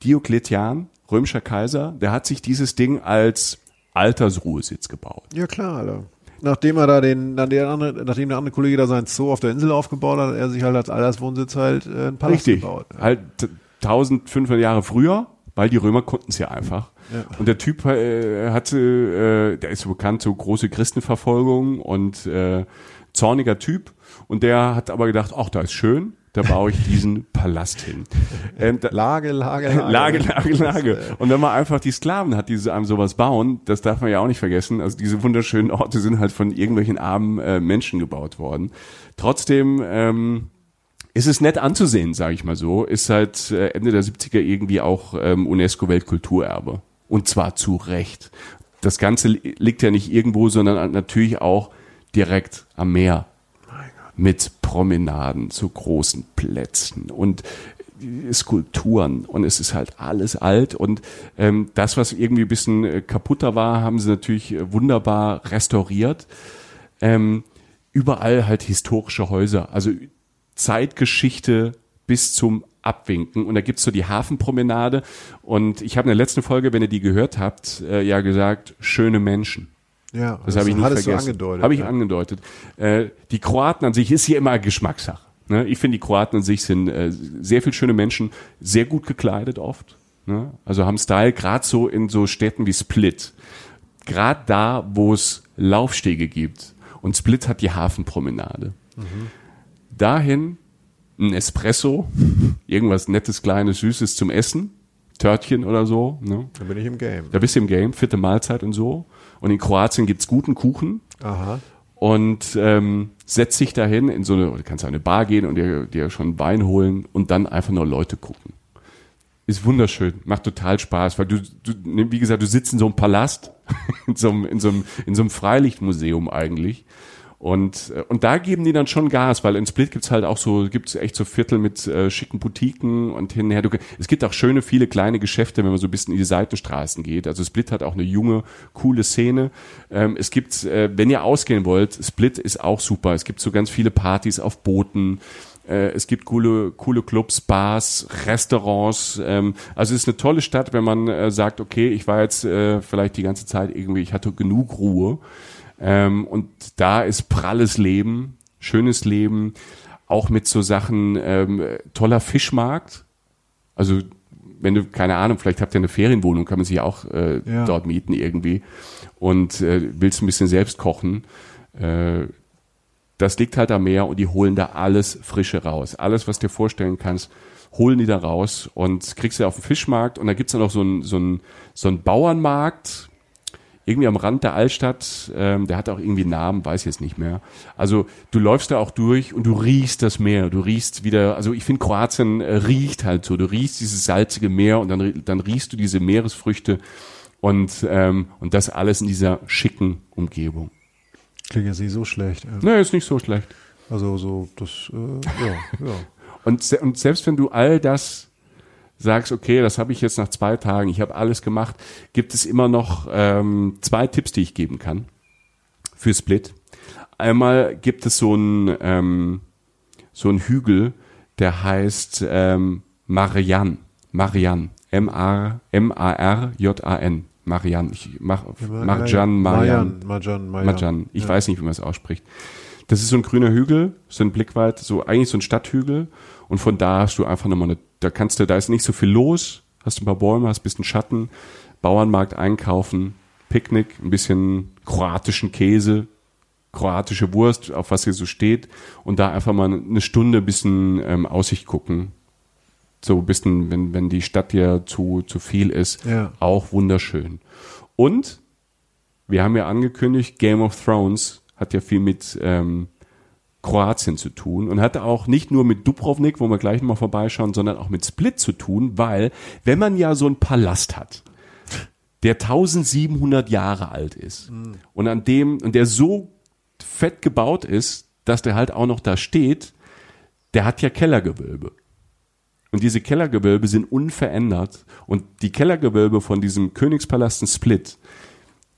Speaker 2: Diokletian, römischer Kaiser, der hat sich dieses Ding als Altersruhesitz gebaut.
Speaker 1: ja klar, Alter. Nachdem er da den, dann der andere, nachdem der andere Kollege da seinen Zoo auf der Insel aufgebaut hat, hat er sich halt als Alterswohnsitz halt äh, einen Palast
Speaker 2: Richtig.
Speaker 1: gebaut.
Speaker 2: Halt t- 1500 Jahre früher, weil die Römer konnten es ja einfach.
Speaker 1: Ja.
Speaker 2: Und der Typ äh, hatte, äh, der ist so bekannt, so große Christenverfolgung und äh, zorniger Typ. Und der hat aber gedacht, ach, da ist schön, da baue ich diesen Palast hin. Ähm, da,
Speaker 1: Lage, Lage, Lage.
Speaker 2: Lage, Lage, Lage. Und wenn man einfach die Sklaven hat, die so einem sowas bauen, das darf man ja auch nicht vergessen. Also diese wunderschönen Orte sind halt von irgendwelchen armen äh, Menschen gebaut worden. Trotzdem ähm, ist es nett anzusehen, sage ich mal so. Ist seit äh, Ende der 70er irgendwie auch ähm, UNESCO-Weltkulturerbe. Und zwar zu Recht. Das Ganze li- liegt ja nicht irgendwo, sondern natürlich auch direkt am Meer mit Promenaden zu großen Plätzen und Skulpturen und es ist halt alles alt und ähm, das, was irgendwie ein bisschen äh, kaputter war, haben sie natürlich äh, wunderbar restauriert. Ähm, überall halt historische Häuser, also Zeitgeschichte bis zum Abwinken. Und da gibt's so die Hafenpromenade. Und ich habe in der letzten Folge, wenn ihr die gehört habt, äh, ja gesagt, schöne Menschen.
Speaker 1: Ja,
Speaker 2: Das habe ich nicht vergessen. Habe ich
Speaker 1: ja.
Speaker 2: angedeutet. Äh, die Kroaten an sich ist hier immer Geschmackssache. Ne? Ich finde, die Kroaten an sich sind äh, sehr viel schöne Menschen, sehr gut gekleidet oft. Ne? Also haben Style, gerade so in so Städten wie Split. Gerade da, wo es Laufstege gibt. Und Split hat die Hafenpromenade. Dahin ein Espresso, irgendwas Nettes, Kleines, Süßes zum Essen, Törtchen oder so. Ne?
Speaker 1: Da bin ich im Game.
Speaker 2: Da bist du im Game, fitte Mahlzeit und so. Und in Kroatien gibt's guten Kuchen
Speaker 1: Aha.
Speaker 2: und ähm, setzt sich dahin in so eine, du kannst in eine Bar gehen und dir, dir schon Wein holen und dann einfach nur Leute gucken. Ist wunderschön, macht total Spaß, weil du, du wie gesagt, du sitzt in so einem Palast, in so einem, in so einem, in so einem Freilichtmuseum eigentlich. Und, äh, und da geben die dann schon Gas, weil in Split gibt's halt auch so, gibt's echt so Viertel mit äh, schicken Boutiquen und hinher. Du, es gibt auch schöne, viele kleine Geschäfte, wenn man so ein bisschen in die Seitenstraßen geht. Also Split hat auch eine junge, coole Szene. Ähm, es gibt, äh, wenn ihr ausgehen wollt, Split ist auch super. Es gibt so ganz viele Partys auf Booten. Äh, es gibt coole, coole Clubs, Bars, Restaurants. Ähm, also es ist eine tolle Stadt, wenn man äh, sagt, okay, ich war jetzt äh, vielleicht die ganze Zeit irgendwie, ich hatte genug Ruhe. Ähm, und da ist pralles Leben, schönes Leben, auch mit so Sachen, ähm, toller Fischmarkt. Also wenn du, keine Ahnung, vielleicht habt ihr eine Ferienwohnung, kann man sich auch äh,
Speaker 1: Ja.
Speaker 2: dort mieten irgendwie und äh, willst ein bisschen selbst kochen. Äh, das liegt halt am Meer und die holen da alles Frische raus. Alles, was du dir vorstellen kannst, holen die da raus und kriegst du auf den Fischmarkt und da gibt's dann auch so einen so einen- so einen Bauernmarkt, irgendwie am Rand der Altstadt, ähm, der hat auch irgendwie einen Namen, weiß ich jetzt nicht mehr. Also du läufst da auch durch und du riechst das Meer, du riechst wieder, also ich finde Kroatien äh, riecht halt so, du riechst dieses salzige Meer und dann, dann riechst du diese Meeresfrüchte und, ähm, und das alles in dieser schicken Umgebung.
Speaker 1: Klingt jetzt nicht so schlecht. ja.
Speaker 2: Ne, ist nicht so schlecht.
Speaker 1: Also so, das, äh, ja, ja.
Speaker 2: Und, und selbst wenn du all das sagst, okay, das habe ich jetzt nach zwei Tagen, ich habe alles gemacht, gibt es immer noch ähm, zwei Tipps, die ich geben kann für Split. Einmal gibt es so einen ähm, so einen Hügel, der heißt ähm, Marian, Marian, M A M A R J A N, Marian. Ich mach Marjan, Marian.
Speaker 1: Marjan, Marjan.
Speaker 2: Ich weiß nicht, wie man es ausspricht. Das ist so ein grüner Hügel, so ein Blickweit, so eigentlich so ein Stadthügel. Und von da hast du einfach nochmal eine, da kannst du, da ist nicht so viel los, hast ein paar Bäume, hast ein bisschen Schatten, Bauernmarkt einkaufen, Picknick, ein bisschen kroatischen Käse, kroatische Wurst, auf was hier so steht. Und da einfach mal eine Stunde ein bisschen ähm, Aussicht gucken. So ein bisschen, wenn, wenn die Stadt dir zu, zu viel ist,
Speaker 1: Ja.
Speaker 2: auch wunderschön. Und wir haben ja angekündigt, Game of Thrones hat ja viel mit ähm, Kroatien zu tun und hat auch nicht nur mit Dubrovnik, wo wir gleich mal vorbeischauen, sondern auch mit Split zu tun, weil wenn man ja so einen Palast hat, der 1700 Jahre alt ist und an dem und der so fett gebaut ist, dass der halt auch noch da steht, der hat ja Kellergewölbe. Und diese Kellergewölbe sind unverändert. Und die Kellergewölbe von diesem Königspalast in Split,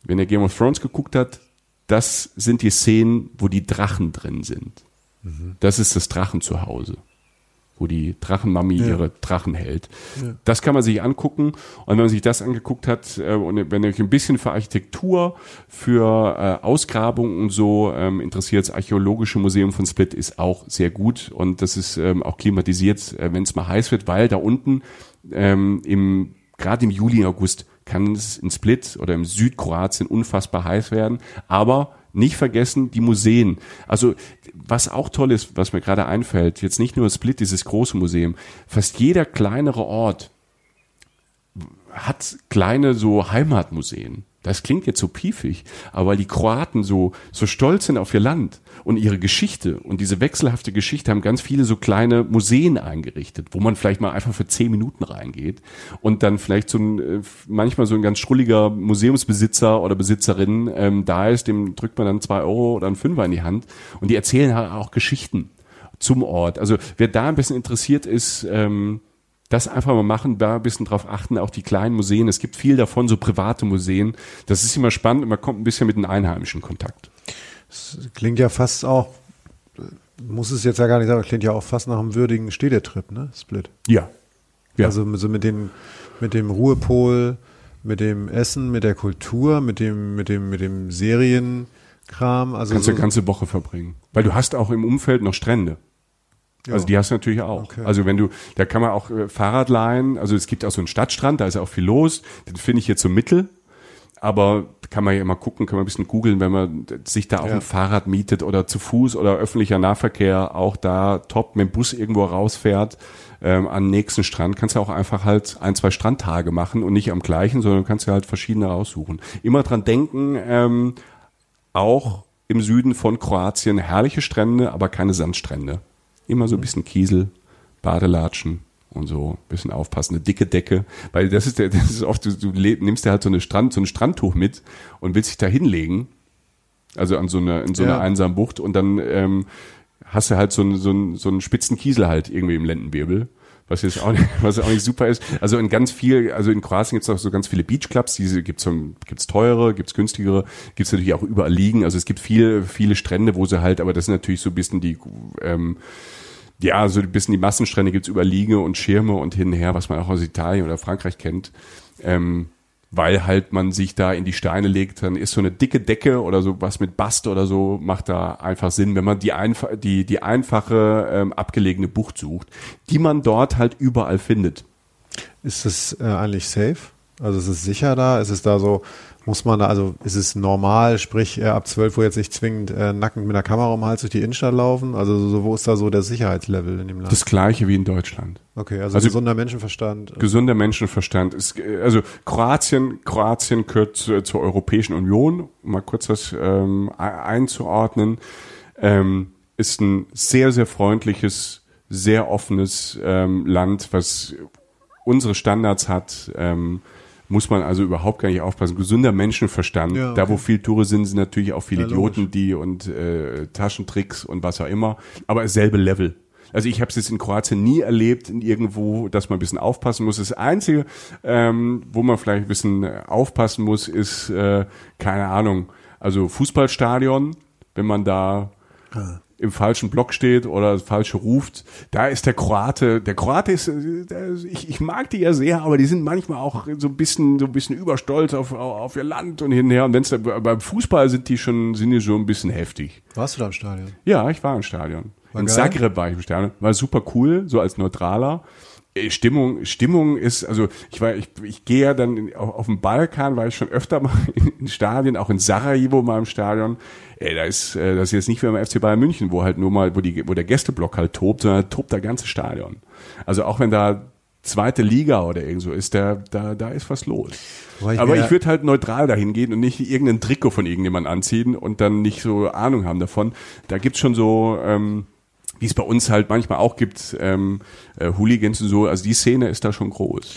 Speaker 2: wenn ihr Game of Thrones geguckt habt, das sind die Szenen, wo die Drachen drin sind. Das ist das Drachenzuhause, wo die Drachenmami
Speaker 1: Ja.
Speaker 2: ihre Drachen hält. Das kann man sich angucken. Und wenn man sich das angeguckt hat, äh, und wenn ihr euch ein bisschen für Architektur, für äh, Ausgrabungen und so ähm, interessiert, das Archäologische Museum von Split ist auch sehr gut. Und das ist ähm, auch klimatisiert, äh, wenn es mal heiß wird, weil da unten ähm, im gerade im Juli, August kann es in Split oder im Südkroatien unfassbar heiß werden. Aber nicht vergessen die Museen. Also was auch toll ist, was mir gerade einfällt, jetzt nicht nur Split, dieses große Museum, fast jeder kleinere Ort hat kleine so Heimatmuseen. Das klingt jetzt so piefig, aber weil die Kroaten so, so stolz sind auf ihr Land und ihre Geschichte und diese wechselhafte Geschichte haben ganz viele so kleine Museen eingerichtet, wo man vielleicht mal einfach für zehn Minuten reingeht und dann vielleicht so ein, äh, manchmal so ein ganz schrulliger Museumsbesitzer oder Besitzerin ähm, da ist, dem drückt man dann zwei Euro oder einen Fünfer in die Hand und die erzählen halt auch Geschichten zum Ort. Also wer da ein bisschen interessiert ist, ähm, das einfach mal machen, da ein bisschen drauf achten, auch die kleinen Museen. Es gibt viel davon, so private Museen. Das ist immer spannend und man kommt ein bisschen mit den Einheimischen in Kontakt.
Speaker 1: Das klingt ja fast auch, muss es jetzt ja gar nicht sagen, klingt ja auch fast nach einem würdigen Städtetrip, ne? Split.
Speaker 2: Ja. Ja.
Speaker 1: Also so mit dem, mit dem Ruhepol, mit dem Essen, mit der Kultur, mit dem, mit dem, mit dem Serienkram. Also
Speaker 2: kannst
Speaker 1: so,
Speaker 2: du eine ganze Woche verbringen. Weil du hast auch im Umfeld noch Strände.
Speaker 1: Ja.
Speaker 2: Also die hast du natürlich auch.
Speaker 1: Okay.
Speaker 2: Also wenn du, da kann man auch äh, Fahrrad leihen. Also es gibt auch so einen Stadtstrand, da ist ja auch viel los. Den finde ich jetzt so mittel. Aber kann man ja immer gucken, kann man ein bisschen googeln, wenn man sich da auch
Speaker 1: Ja.
Speaker 2: ein Fahrrad mietet oder zu Fuß oder öffentlicher Nahverkehr auch da top mit dem Bus irgendwo rausfährt ähm, an nächsten Strand, kannst du auch einfach halt ein, zwei Strandtage machen und nicht am gleichen, sondern kannst du halt verschiedene raussuchen. Immer dran denken, ähm, auch im Süden von Kroatien herrliche Strände, aber keine Sandstrände. Immer so ein bisschen Kiesel, Badelatschen und so ein bisschen aufpassen, eine dicke Decke, weil das ist der, das ist oft, du, du nimmst dir halt so eine Strand, so ein Strandtuch mit und willst dich da hinlegen, also an so einer, in so einer
Speaker 1: Ja.
Speaker 2: einsamen Bucht und dann ähm, hast du halt so einen, so einen, so einen spitzen Kiesel halt irgendwie im Lendenwirbel. Was jetzt auch nicht, was auch nicht super ist. Also in ganz viel, also in Kroatien gibt es auch so ganz viele Beachclubs, diese gibt's so, gibt's teure, gibt's günstigere, gibt's natürlich auch überall liegen. Also es gibt viele, viele Strände, wo sie halt, aber das sind natürlich so ein bisschen die, ähm, ja, so ein bisschen die Massenstrände gibt's über Liege und Schirme und hin und her, was man auch aus Italien oder Frankreich kennt. Ähm, weil halt man sich da in die Steine legt, dann ist so eine dicke Decke oder so was mit Bast oder so, macht da einfach Sinn, wenn man die, einfa die, die einfache, ähm, abgelegene Bucht sucht, die man dort halt überall findet.
Speaker 1: Ist es äh, eigentlich safe? Also ist es sicher da? Ist es da so, muss man da, also ist es normal, sprich äh, ab 12 Uhr jetzt nicht zwingend äh, nackend mit einer Kamera um den Hals durch die Innenstadt laufen? Also so, wo ist da so der Sicherheitslevel in dem Land?
Speaker 2: Das gleiche wie in Deutschland.
Speaker 1: okay, also,
Speaker 2: also-
Speaker 1: gesunder Menschenverstand.
Speaker 2: Gesunder Menschenverstand ist, äh, also Kroatien, Kroatien gehört zur, zur Europäischen Union, um mal kurz das ähm, ein- einzuordnen, ähm, ist ein sehr, sehr freundliches, sehr offenes ähm, Land, was unsere Standards hat, ähm, muss man also überhaupt gar nicht aufpassen. Gesunder Menschenverstand,
Speaker 1: Ja,
Speaker 2: da
Speaker 1: okay.
Speaker 2: wo viel Toure sind, sind natürlich auch viele
Speaker 1: Ja.
Speaker 2: Idioten, die und äh, Taschentricks und was auch immer, aber selbe Level. Also ich habe es jetzt in Kroatien nie erlebt, in irgendwo, dass man ein bisschen aufpassen muss. Das Einzige, ähm, wo man vielleicht ein bisschen äh, aufpassen muss, ist, äh, keine Ahnung, also Fußballstadion, wenn man da im falschen Block steht oder falsche ruft, da ist der Kroate, der Kroate ist, ich, ich mag die ja sehr, aber die sind manchmal auch so ein bisschen, so ein bisschen überstolz auf, auf, auf ihr Land und hin und her. Und wenn's da, beim Fußball sind die schon, sind die schon ein bisschen heftig.
Speaker 1: Warst du da im Stadion?
Speaker 2: Ja, ich war im Stadion.
Speaker 1: War
Speaker 2: in
Speaker 1: geil?
Speaker 2: Zagreb war ich im Stadion. War super cool, so als Neutraler. Äh, Stimmung, Stimmung ist, also ich war, ich, ich gehe ja dann in, auf, auf dem Balkan, war ich schon öfter mal in, in Stadien, auch in Sarajevo mal im Stadion. Ey, da ist, äh, das ist jetzt nicht wie beim FC Bayern München, wo halt nur mal, wo die, wo der Gästeblock halt tobt, sondern tobt der ganze Stadion. Also auch wenn da zweite Liga oder irgend so ist, da, da, da ist was los.
Speaker 1: Ich
Speaker 2: Aber ich würde halt neutral dahin gehen und nicht irgendein Trikot von irgendjemandem anziehen und dann nicht so Ahnung haben davon. Da gibt's schon so, ähm, wie es bei uns halt manchmal auch gibt, ähm, äh, Hooligans und so. Also die Szene ist da schon groß.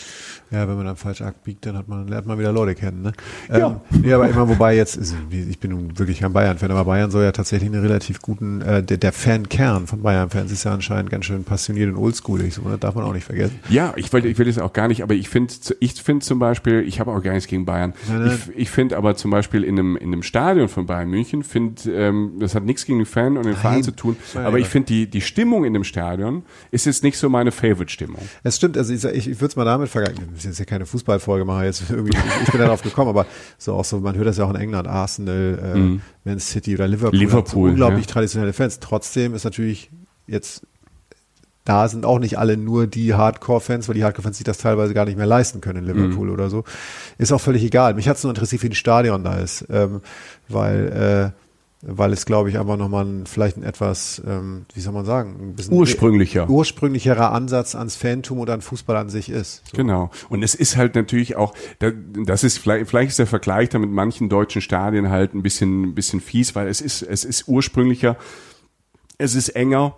Speaker 1: Ja, wenn man dann falsch abbiegt, dann hat man, lernt man wieder Leute kennen. Ne?
Speaker 2: Ja.
Speaker 1: Ähm, nee, aber immer, wobei jetzt, ist, ich bin nun wirklich kein Bayern-Fan, aber Bayern soll ja tatsächlich einen relativ guten, äh, der, der Fankern von Bayern-Fans ist ja anscheinend ganz schön passioniert und oldschoolig, so, ne? darf man auch nicht vergessen.
Speaker 2: Ja, ich will, ich will das auch gar nicht, aber ich finde, ich finde zum Beispiel, ich habe auch gar nichts gegen Bayern.
Speaker 1: Nein, nein.
Speaker 2: Ich, ich finde aber zum Beispiel in einem, in einem Stadion von Bayern München, finde, ähm, das hat nichts gegen den Fan und den Verein zu tun,
Speaker 1: Nein,
Speaker 2: aber ich
Speaker 1: nein.
Speaker 2: finde die, die Stimmung in dem Stadion ist jetzt nicht so meine Favorite-Stimmung.
Speaker 1: Es stimmt, also ich, ich, ich würde es mal damit vergleichen. Jetzt hier keine Fußballfolge machen, jetzt irgendwie, ich, bin darauf gekommen, aber so auch so, man hört das ja auch in England, Arsenal, äh, Man City oder Liverpool,
Speaker 2: Liverpool,
Speaker 1: so unglaublich
Speaker 2: ja.
Speaker 1: traditionelle Fans. Trotzdem ist natürlich jetzt da sind auch nicht alle nur die Hardcore-Fans, weil die Hardcore-Fans sich das teilweise gar nicht mehr leisten können in Liverpool oder so. Ist auch völlig egal. Mich hat es nur interessiert, wie ein Stadion da ist, ähm, weil, äh, weil es, glaube ich, einfach nochmal ein, vielleicht ein etwas, ähm, wie soll man sagen, ein bisschen
Speaker 2: Ursprünglicher.
Speaker 1: ursprünglicherer Ansatz ans Fantum oder an Fußball an sich ist. So.
Speaker 2: Genau. Und es ist halt natürlich auch, da- das ist vielleicht, vielleicht ist der Vergleich da mit manchen deutschen Stadien halt ein bisschen, ein bisschen fies, weil es ist, es ist ursprünglicher, es ist enger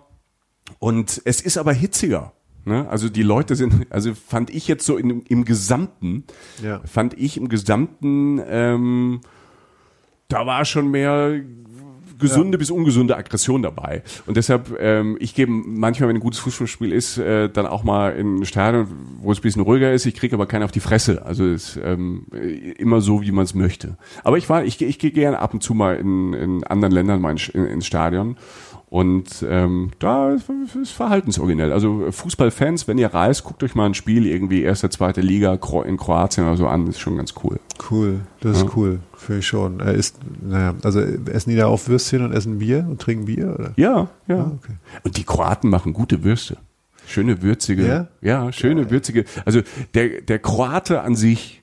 Speaker 2: und es ist aber hitziger. Ne? Also die Leute sind, also fand ich jetzt so in, im Gesamten,
Speaker 1: Ja.
Speaker 2: fand ich im Gesamten, ähm, da war schon mehr gesunde bis ungesunde Aggression dabei. Und deshalb, ähm, ich gebe manchmal, wenn ein gutes Fußballspiel ist, äh, dann auch mal in ein Stadion, wo es ein bisschen ruhiger ist. Ich kriege aber keinen auf die Fresse. Also es ist ähm, immer so, wie man es möchte. Aber ich war, ich, ich gehe gerne ab und zu mal in, in anderen Ländern mal in, ins Stadion. Und ähm, da ist ist verhaltensoriginell. Also Fußballfans, wenn ihr reist, guckt euch mal ein Spiel irgendwie erste, zweite Liga in Kroatien oder so an. Das ist schon ganz cool.
Speaker 1: Cool, das ist cool, finde ich schon. Er isst, naja, also essen die da auch Würstchen und essen Bier und trinken Bier? Oder?
Speaker 2: Ja, ja.
Speaker 1: Ah, okay.
Speaker 2: Und die Kroaten machen gute Würste. Schöne würzige.
Speaker 1: Ja?
Speaker 2: Ja, schöne würzige. Also der, der Kroate an sich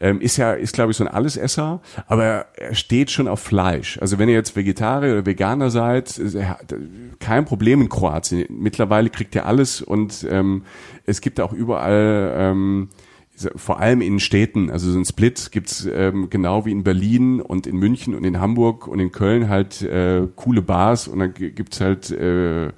Speaker 2: ähm, ist ja, ist glaube ich so ein Allesesser, aber er, steht schon auf Fleisch. Also wenn ihr jetzt Vegetarier oder Veganer seid, kein Problem in Kroatien. Mittlerweile kriegt ihr alles und ähm, es gibt auch überall ähm, vor allem in Städten, also so ein Split gibt's ähm, genau wie in Berlin und in München und in Hamburg und in Köln halt äh, coole Bars und dann gibt's halt äh,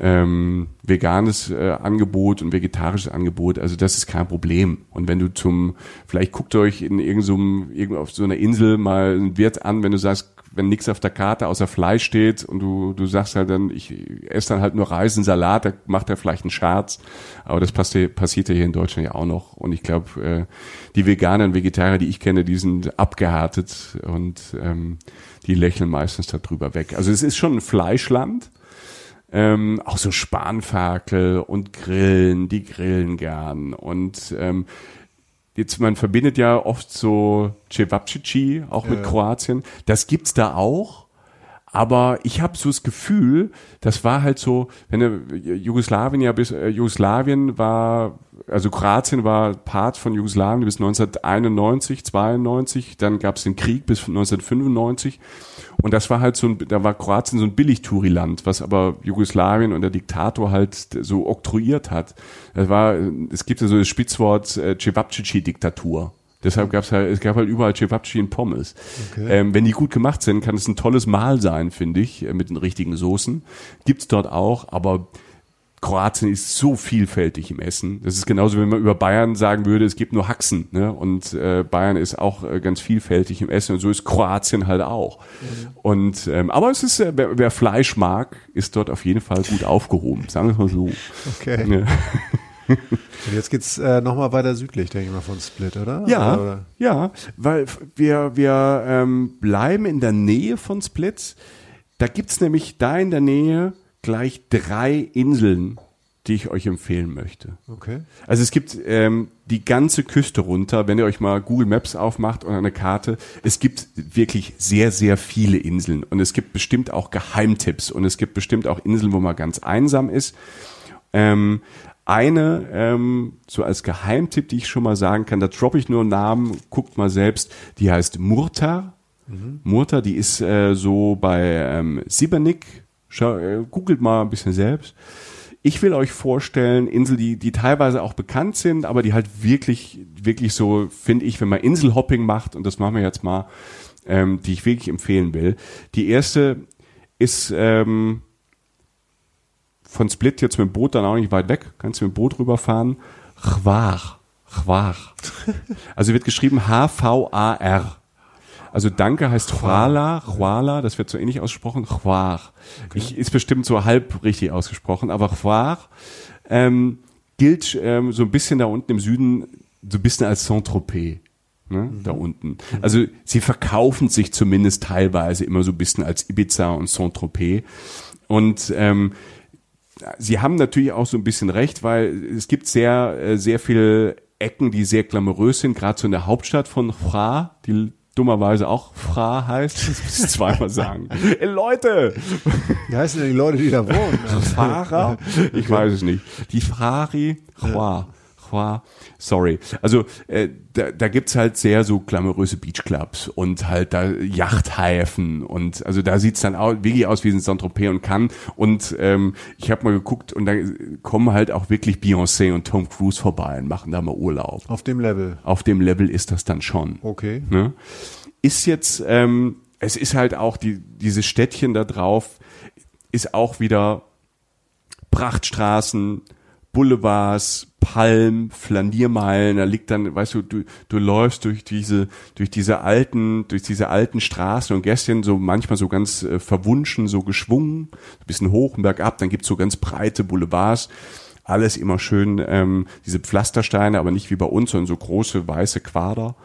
Speaker 2: ähm, veganes äh, Angebot und vegetarisches Angebot. Also das ist kein Problem. Und wenn du zum, vielleicht guckt euch in irgendeinem, irgendwo auf so einer Insel mal einen Wirt an, wenn du sagst, wenn nichts auf der Karte außer Fleisch steht und du, du sagst halt dann, ich esse dann halt nur Reis und Salat, da macht er vielleicht einen Scherz. Aber das passi- passiert ja hier in Deutschland ja auch noch. Und ich glaube, äh, die Veganer und Vegetarier, die ich kenne, die sind abgehärtet und ähm, die lächeln meistens darüber weg. Also es ist schon ein Fleischland. Ähm, auch so Spanferkel und Grillen, die grillen gern. Und ähm, jetzt, man verbindet ja oft so Cevapcici auch mit Kroatien. Das gibt's da auch. Aber ich habe so das Gefühl, das war halt so, wenn du Jugoslawien ja bis äh, Jugoslawien war, also Kroatien war Part von Jugoslawien bis 1991, 92, dann gab es den Krieg bis 1995 und das war halt so ein, da war Kroatien so ein Billigtouriland, was aber Jugoslawien und der Diktator halt so oktroyiert hat. Das war, es gibt ja so das Spitzwort äh, Cevapcici-Diktatur. Deshalb gab's halt, es gab halt überall Cevapcici und Pommes. Ähm, wenn die gut gemacht sind, kann es ein tolles Mahl sein, finde ich, äh, mit den richtigen Soßen. Gibt's dort auch, aber Kroatien ist so vielfältig im Essen. Das ist genauso, wenn man über Bayern sagen würde, es gibt nur Haxen. Ne? Und äh, Bayern ist auch äh, ganz vielfältig im Essen und so ist Kroatien halt auch. Und ähm, aber es ist, äh, wer, wer Fleisch mag, ist dort auf jeden Fall gut aufgehoben. Sagen wir es mal so.
Speaker 1: Okay.
Speaker 2: Ja.
Speaker 1: Und jetzt geht's äh, nochmal weiter südlich, denke ich mal, von Split, oder?
Speaker 2: Ja,
Speaker 1: Oder, oder?
Speaker 2: ja, weil wir, wir ähm, bleiben in der Nähe von Split. Da gibt's nämlich da in der Nähe gleich drei Inseln, die ich euch empfehlen möchte.
Speaker 1: Okay.
Speaker 2: Also es gibt ähm, die ganze Küste runter, wenn ihr euch mal Google Maps aufmacht oder eine Karte, es gibt wirklich sehr, sehr viele Inseln und es gibt bestimmt auch Geheimtipps und es gibt bestimmt auch Inseln, wo man ganz einsam ist. Ähm, eine, ähm, so als Geheimtipp, die ich schon mal sagen kann, da droppe ich nur einen Namen, guckt mal selbst, die heißt Murta. Murta, die ist äh, so bei ähm, Sibernik. Schau, äh, googelt mal ein bisschen selbst. Ich will euch vorstellen, Inseln, die, die teilweise auch bekannt sind, aber die halt wirklich, wirklich so, finde ich, wenn man Inselhopping macht, und das machen wir jetzt mal, ähm, die ich wirklich empfehlen will. Die erste ist ähm, von Split jetzt mit dem Boot dann auch nicht weit weg, kannst du mit dem Boot rüberfahren. Chwar. Chwar. Also wird geschrieben H-V-A-R. Also Danke heißt Chwala, Chwala, das wird so ähnlich ausgesprochen, Chwar. Ich, ist bestimmt so halb richtig ausgesprochen, aber Chwar ähm, gilt ähm, so ein bisschen da unten im Süden so ein bisschen als Saint-Tropez. Ne, Da unten. Also sie verkaufen sich zumindest teilweise immer so ein bisschen als Ibiza und Saint-Tropez. Und ähm, Sie haben natürlich auch so ein bisschen recht, weil es gibt sehr, äh, sehr viele Ecken, die sehr glamourös sind, gerade so in der Hauptstadt von Fra, die dummerweise auch Fra heißt. Das muss ich zweimal sagen. Ey, Leute!
Speaker 1: Wie heißen denn die Leute, die da wohnen?
Speaker 2: Fahrer? Ich weiß es nicht. Die Frari, Chua. Chua. Sorry. Also äh, da, da gibt's halt sehr so glamouröse Beachclubs und halt da Yachthäfen und also da sieht's dann auch wirklich aus wie in Saint-Tropez und Cannes und ähm, ich habe mal geguckt und da kommen halt auch wirklich Beyoncé und Tom Cruise vorbei und machen da mal Urlaub.
Speaker 1: Auf dem Level.
Speaker 2: Auf dem Level ist das dann schon.
Speaker 1: Okay.
Speaker 2: Ne? Ist jetzt, ähm, es ist halt auch die, dieses Städtchen da drauf, ist auch wieder Prachtstraßen, Boulevards, Palm, Flaniermeilen, da liegt dann, weißt du, du, du läufst durch diese, durch diese alten, durch diese alten Straßen und Gässchen so manchmal so ganz äh, verwunschen, so geschwungen, ein bisschen hoch und bergab, dann gibt's so ganz breite Boulevards, alles immer schön, ähm, diese Pflastersteine, aber nicht wie bei uns, sondern so große weiße Quader.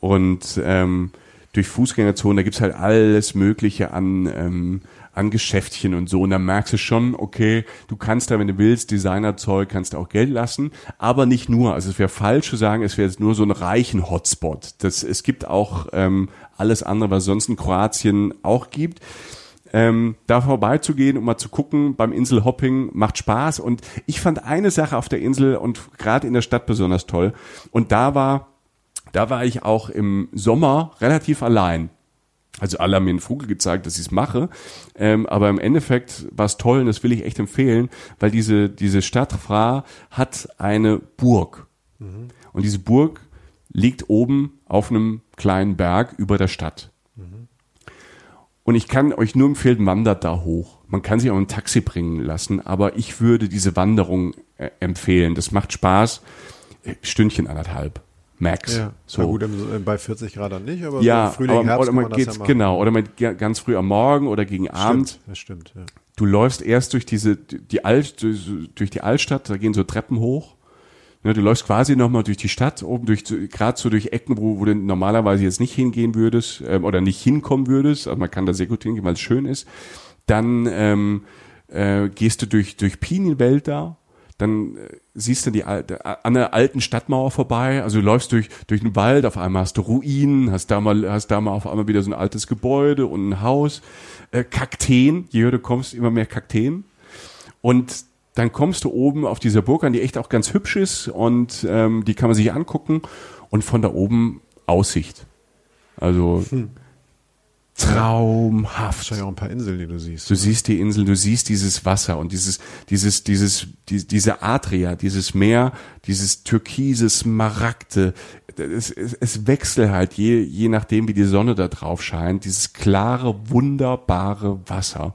Speaker 2: Und ähm, durch Fußgängerzonen, da gibt's halt alles Mögliche an, ähm, an Geschäftchen und so. Und da merkst du schon, okay, du kannst da, wenn du willst, Designerzeug, kannst du auch Geld lassen, aber nicht nur. Also es wäre falsch zu sagen, es wäre jetzt nur so ein reichen Hotspot. Das, es gibt auch ähm, alles andere, was sonst in Kroatien auch gibt. Ähm, da vorbeizugehen und mal zu gucken beim Inselhopping macht Spaß. Und ich fand eine Sache auf der Insel und gerade in der Stadt besonders toll. Und da war, da war ich auch im Sommer relativ allein. Also alle haben mir einen Vogel gezeigt, dass ich es mache. Ähm, aber im Endeffekt war es toll und das will ich echt empfehlen, weil diese, diese Stadt Fra hat eine Burg. Und diese Burg liegt oben auf einem kleinen Berg über der Stadt. Und ich kann euch nur empfehlen, wandert da hoch. Man kann sich auch ein Taxi bringen lassen, aber ich würde diese Wanderung äh, empfehlen. Das macht Spaß. Äh, Stündchen anderthalb. Max.
Speaker 1: Ja.
Speaker 2: So.
Speaker 1: Gut, im, bei 40 Grad dann nicht, aber
Speaker 2: Ja,
Speaker 1: so Frühling,
Speaker 2: aber,
Speaker 1: Herbst
Speaker 2: oder man
Speaker 1: man das
Speaker 2: geht,
Speaker 1: ja
Speaker 2: genau, oder man ganz früh am Morgen oder gegen Abend.
Speaker 1: Stimmt, das stimmt, ja.
Speaker 2: Du läufst erst durch diese, die Alt, durch die Altstadt, da gehen so Treppen hoch. Ne, du läufst quasi nochmal durch die Stadt, oben durch, gerade so durch Ecken, wo, wo du normalerweise jetzt nicht hingehen würdest, ähm, oder nicht hinkommen würdest, aber man kann da sehr gut hingehen, weil es schön ist. Dann, ähm, äh, gehst du durch, durch Pinienwälder, dann äh, siehst du die alte, an der alten Stadtmauer vorbei, also du läufst durch, durch den Wald, auf einmal hast du Ruinen, hast da mal, hast da mal auf einmal wieder so ein altes Gebäude und ein Haus, äh, Kakteen, je höher du kommst, immer mehr Kakteen. Und dann kommst du oben auf dieser Burg an, die echt auch ganz hübsch ist. Und ähm, die kann man sich angucken. Und von da oben Aussicht. Also traumhaft.
Speaker 1: Wahrscheinlich auch ein paar Inseln, die du siehst.
Speaker 2: Du siehst die Insel, du siehst dieses Wasser und dieses, dieses, dieses, die, diese Adria, dieses Meer, dieses türkise, smaragde. Es, es, es wechselt halt je, je nachdem, wie die Sonne da drauf scheint, dieses klare, wunderbare Wasser.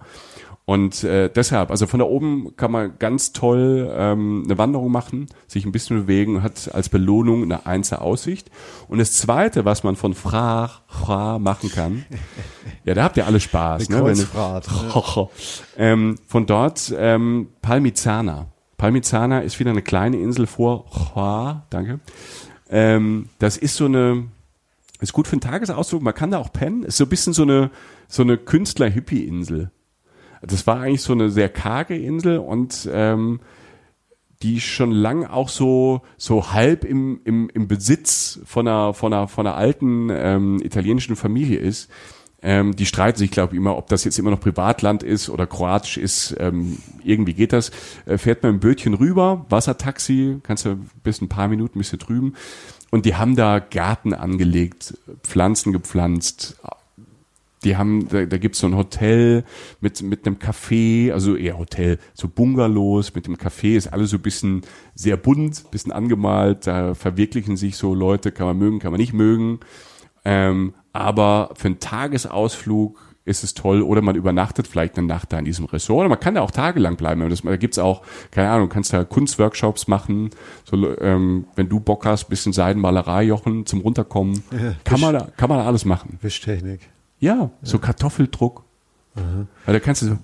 Speaker 2: Und äh, deshalb, also von da oben kann man ganz toll ähm, eine Wanderung machen, sich ein bisschen bewegen, hat als Belohnung eine einzelne Aussicht. Und das Zweite, was man von Fra, Fra machen kann, ja, da habt ihr alle Spaß.
Speaker 1: Eine
Speaker 2: ne, wenn du-
Speaker 1: Kreuzfahrt,
Speaker 2: ähm, von dort ähm, Palmizana. Palmizana ist wieder eine kleine Insel vor Chua, danke. Ähm, das ist so eine, ist gut für einen Tagesausflug, man kann da auch pennen, ist so ein bisschen so eine, so eine Künstler-Hippie-Insel. Das war eigentlich so eine sehr karge Insel und ähm, die schon lang auch so so halb im, im, im Besitz von einer von einer von einer alten ähm, italienischen Familie ist. Ähm, die streiten sich, glaube ich, immer, ob das jetzt immer noch Privatland ist oder kroatisch ist. Ähm, irgendwie geht das. Äh, fährt man im Bötchen rüber, Wassertaxi, kannst du bis ein paar Minuten bist du drüben. Und die haben da Garten angelegt, Pflanzen gepflanzt, die haben, da, da gibt's so ein Hotel mit, mit einem Café, also eher Hotel, so Bungalows mit dem Café, ist alles so ein bisschen sehr bunt, bisschen angemalt, da verwirklichen sich so Leute, kann man mögen, kann man nicht mögen. Ähm, aber für einen Tagesausflug ist es toll. Oder man übernachtet vielleicht eine Nacht da in diesem Ressort. Oder man kann da auch tagelang bleiben. Das, da gibt's auch, keine Ahnung, kannst da Kunstworkshops machen. So, ähm, wenn du Bock hast, bisschen Seidenmalerei, Jochen, zum Runterkommen.
Speaker 1: Ja,
Speaker 2: kann, man da, kann man da alles machen.
Speaker 1: Wischtechnik.
Speaker 2: Ja, so Kartoffeldruck. Weil da kannst du so.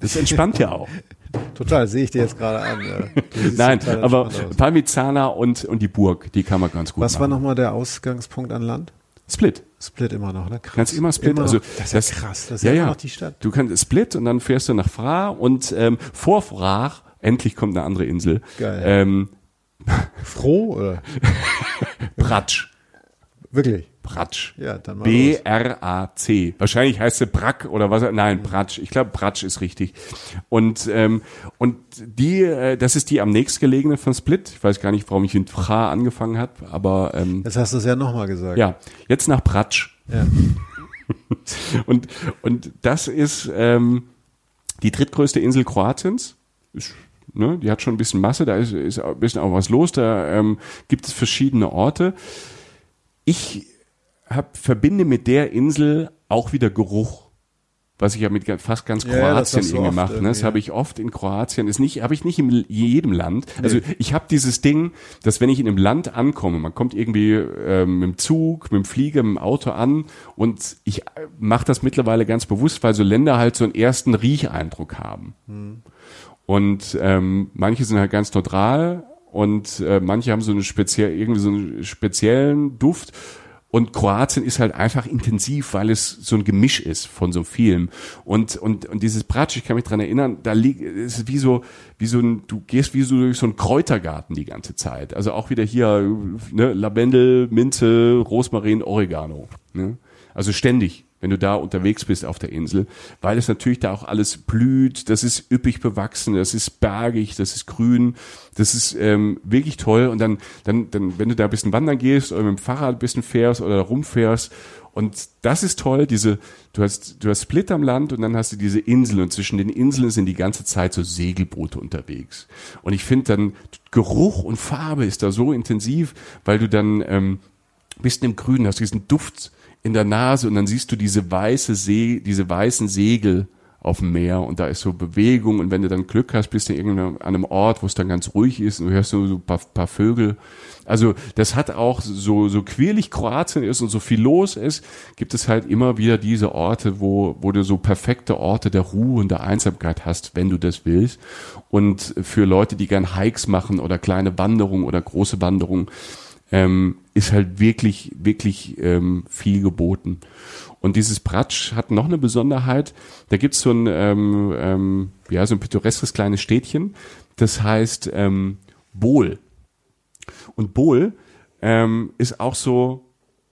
Speaker 2: Das entspannt ja auch.
Speaker 1: Total, sehe ich dir jetzt gerade an. Ja.
Speaker 2: Nein, aber. Parmigiana und, und die Burg, die kann man ganz gut
Speaker 1: Was war
Speaker 2: machen.
Speaker 1: nochmal der Ausgangspunkt an Land?
Speaker 2: Split.
Speaker 1: Split immer noch, ne? Krass.
Speaker 2: Kannst immer Split.
Speaker 1: Immer
Speaker 2: also.
Speaker 1: Das ist ja krass. Das ist
Speaker 2: ja,
Speaker 1: ja,
Speaker 2: ja.
Speaker 1: immer noch die Stadt.
Speaker 2: Du kannst Split und dann fährst du nach Fra und ähm, vor Fra, endlich kommt eine andere Insel.
Speaker 1: Geil.
Speaker 2: Ähm,
Speaker 1: Froh oder?
Speaker 2: Bratsch.
Speaker 1: Wirklich?
Speaker 2: Bratsch.
Speaker 1: Ja, dann mal
Speaker 2: B-R-A-C. Wahrscheinlich heißt sie Brack oder was? Nein, Bratsch. Ich glaube, Bratsch ist richtig. Und ähm, und die, äh, das ist die am nächstgelegene von Split. Ich weiß gar nicht, warum ich in Fra angefangen habe, aber ähm,
Speaker 1: Jetzt hast du es ja nochmal gesagt.
Speaker 2: ja, jetzt nach Bratsch.
Speaker 1: Ja.
Speaker 2: Und und das ist ähm, die drittgrößte Insel Kroatiens. Ist, ne, die hat schon ein bisschen Masse, da ist, ist ein bisschen auch was los. Da ähm, gibt es verschiedene Orte. Ich hab, verbinde mit der Insel auch wieder Geruch, was ich ja mit fast ganz
Speaker 1: Ja, ja,
Speaker 2: Kroatien
Speaker 1: du
Speaker 2: irgendwie mache. Ne? Das
Speaker 1: irgendwie,
Speaker 2: habe
Speaker 1: ja.
Speaker 2: ich oft in Kroatien. Ist nicht, habe ich nicht in jedem Land. Also ich habe dieses Ding, dass wenn ich in einem Land ankomme, man kommt irgendwie ähm, mit dem Zug, mit dem Flieger, mit dem Auto an und ich mache das mittlerweile ganz bewusst, weil so Länder halt so einen ersten Riecheindruck haben. Und ähm, manche sind halt ganz neutral und äh, manche haben so eine speziell irgendwie so einen speziellen Duft. Und Kroatien ist halt einfach intensiv, weil es so ein Gemisch ist von so vielen. Und, und, und dieses Bratsch, ich kann mich dran erinnern, da liegt, es ist wie so, wie so ein, du gehst wie so durch so einen Kräutergarten die ganze Zeit. Also auch wieder hier, ne, Lavendel, Minze, Rosmarin, Oregano. Ne? Also ständig, wenn du da unterwegs bist auf der Insel, weil es natürlich da auch alles blüht, das ist üppig bewachsen, das ist bergig, das ist grün, das ist ähm, wirklich toll. Und dann, dann, dann, wenn du da ein bisschen wandern gehst oder mit dem Fahrrad ein bisschen fährst oder rumfährst, und das ist toll, diese, du hast, du hast Split am Land und dann hast du diese Inseln und zwischen den Inseln sind die ganze Zeit so Segelboote unterwegs. Und ich finde dann, Geruch und Farbe ist da so intensiv, weil du dann ähm, bist im Grünen, hast diesen Duft in der Nase und dann siehst du diese weiße See, diese weißen Segel auf dem Meer und da ist so Bewegung und wenn du dann Glück hast, bist du irgendwann an einem Ort, wo es dann ganz ruhig ist und du hörst so, so ein paar, paar Vögel. Also das hat auch so, so quirlig Kroatien ist und so viel los ist, gibt es halt immer wieder diese Orte, wo, wo du so perfekte Orte der Ruhe und der Einsamkeit hast, wenn du das willst. Und für Leute, die gern Hikes machen oder kleine Wanderungen oder große Wanderungen, ähm, ist halt wirklich, wirklich ähm, viel geboten. Und dieses Bratsch hat noch eine Besonderheit. Da gibt's so ein, ähm, ähm, ja, so ein pittoreskes kleines Städtchen. Das heißt ähm, Bol. Und Bol ähm, ist auch so,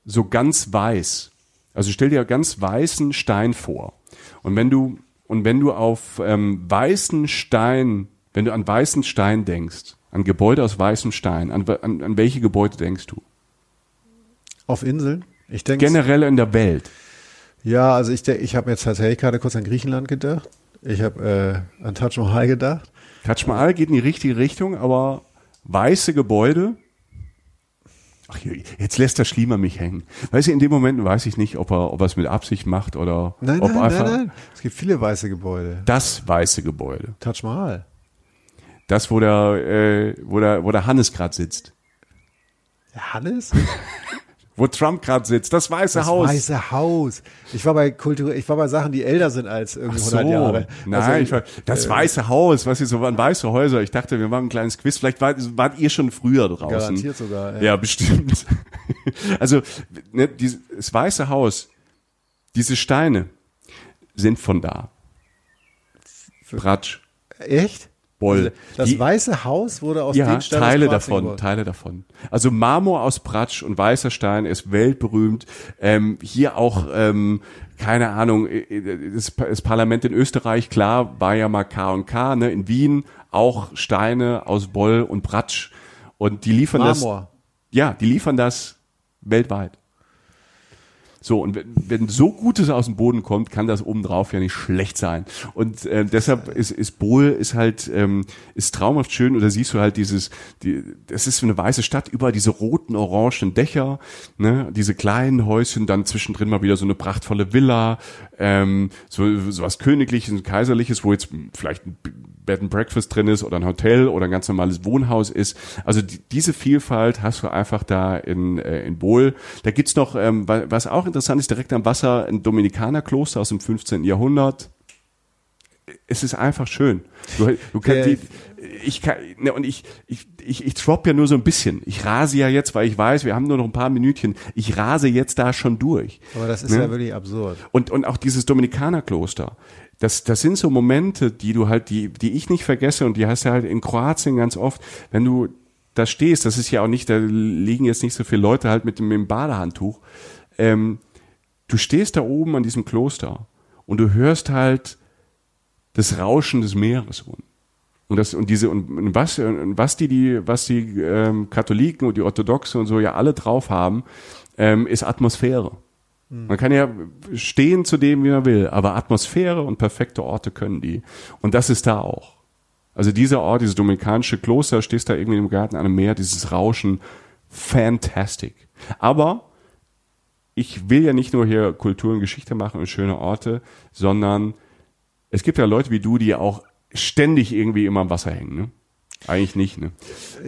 Speaker 2: so ganz weiß. Also stell dir ganz weißen Stein vor. Und wenn du, und wenn du auf ähm, weißen Stein, wenn du an weißen Stein denkst, an Gebäude aus weißem Stein, an, an, an welche Gebäude denkst du?
Speaker 1: Auf Inseln? Ich denke.
Speaker 2: Generell in der Welt.
Speaker 1: Ja, also ich, ich habe jetzt tatsächlich gerade kurz an Griechenland gedacht. Ich habe äh, an Taj Mahal gedacht.
Speaker 2: Taj Mahal geht in die richtige Richtung, aber weiße Gebäude. Ach, jetzt lässt der Schliemer mich hängen. Weißt du, in dem Moment weiß ich nicht, ob er, ob er es mit Absicht macht oder
Speaker 1: Nein,
Speaker 2: ob
Speaker 1: nein,
Speaker 2: einfach
Speaker 1: nein, nein. Es gibt viele weiße Gebäude.
Speaker 2: das weiße Gebäude.
Speaker 1: Taj Mahal.
Speaker 2: Das, wo der, äh, wo der, wo der Hannes gerade sitzt.
Speaker 1: Der Hannes?
Speaker 2: Wo Trump gerade sitzt. Das Weiße
Speaker 1: Das
Speaker 2: Haus.
Speaker 1: Weiße Haus. Ich war bei Kultur, ich war bei Sachen, die älter sind als irgendwie
Speaker 2: Ach
Speaker 1: 100 Jahre.
Speaker 2: Nein,
Speaker 1: Also,
Speaker 2: ich war, das
Speaker 1: äh,
Speaker 2: Weiße Haus, was hier so waren, weiße Häuser. Ich dachte, wir machen ein kleines Quiz. Vielleicht wart, wart ihr schon früher draußen.
Speaker 1: Garantiert sogar, ja.
Speaker 2: Ja, bestimmt. Also, ne, dieses, das Weiße Haus, diese Steine sind von da. Bratsch,
Speaker 1: Echt?
Speaker 2: Boll.
Speaker 1: Also, das
Speaker 2: Die-
Speaker 1: Weiße Haus wurde aus
Speaker 2: ja,
Speaker 1: den Steinen
Speaker 2: Teile davon,
Speaker 1: gebaut.
Speaker 2: Teile davon. Also Marmor aus Bratsch und weißer Stein ist weltberühmt. Ähm, hier auch, ähm, keine Ahnung, äh, das, das Parlament in Österreich, klar, war ja mal K und K, ne? In Wien auch Steine aus Boll und Bratsch. Und die liefern das.
Speaker 1: Marmor.
Speaker 2: Ja, die liefern das weltweit. So, und wenn, wenn so Gutes aus dem Boden kommt, kann das obendrauf ja nicht schlecht sein. Und äh, deshalb ist, ist Bohl ist halt, ähm, ist traumhaft schön und da siehst du halt dieses, die, das ist so eine weiße Stadt, über diese roten, orangen Dächer, ne, diese kleinen Häuschen, dann zwischendrin mal wieder so eine prachtvolle Villa, ähm, so, so was Königliches und Kaiserliches, wo jetzt vielleicht ein Bed and Breakfast drin ist oder ein Hotel oder ein ganz normales Wohnhaus ist. Also die, diese Vielfalt hast du einfach da in, äh, in Bohl. Da gibt's noch, ähm, was auch interessant ist, direkt am Wasser ein Dominikanerkloster aus dem 15. Jahrhundert. Es ist einfach schön. Du, du kannst die, ich kann, ne, und ich, ich, ich, ich drop ja nur so ein bisschen. Ich rase ja jetzt, weil ich weiß, wir haben nur noch ein paar Minütchen. Ich rase jetzt da schon durch.
Speaker 1: Aber das ist
Speaker 2: Ne?
Speaker 1: ja wirklich absurd.
Speaker 2: Und, und auch dieses Dominikanerkloster. Das, das sind so Momente, die du halt, die, die ich nicht vergesse und die hast du halt in Kroatien ganz oft, wenn du da stehst, das ist ja auch nicht, da liegen jetzt nicht so viele Leute halt mit dem, mit dem Badehandtuch. Ähm, du stehst da oben an diesem Kloster und du hörst halt das Rauschen des Meeres unten. Und das und diese und, was und was die die was die ähm, Katholiken und die Orthodoxe und so ja alle drauf haben, ähm, ist Atmosphäre. Man kann ja stehen zu dem, wie man will, aber Atmosphäre und perfekte Orte können die. Und das ist da auch. Also dieser Ort, dieses dominikanische Kloster, stehst da irgendwie im Garten an einem Meer, dieses Rauschen, fantastic. Aber ich will ja nicht nur hier Kultur und Geschichte machen und schöne Orte, sondern es gibt ja Leute wie du, die auch ständig irgendwie immer am Wasser hängen. Ne? Eigentlich nicht. Ne?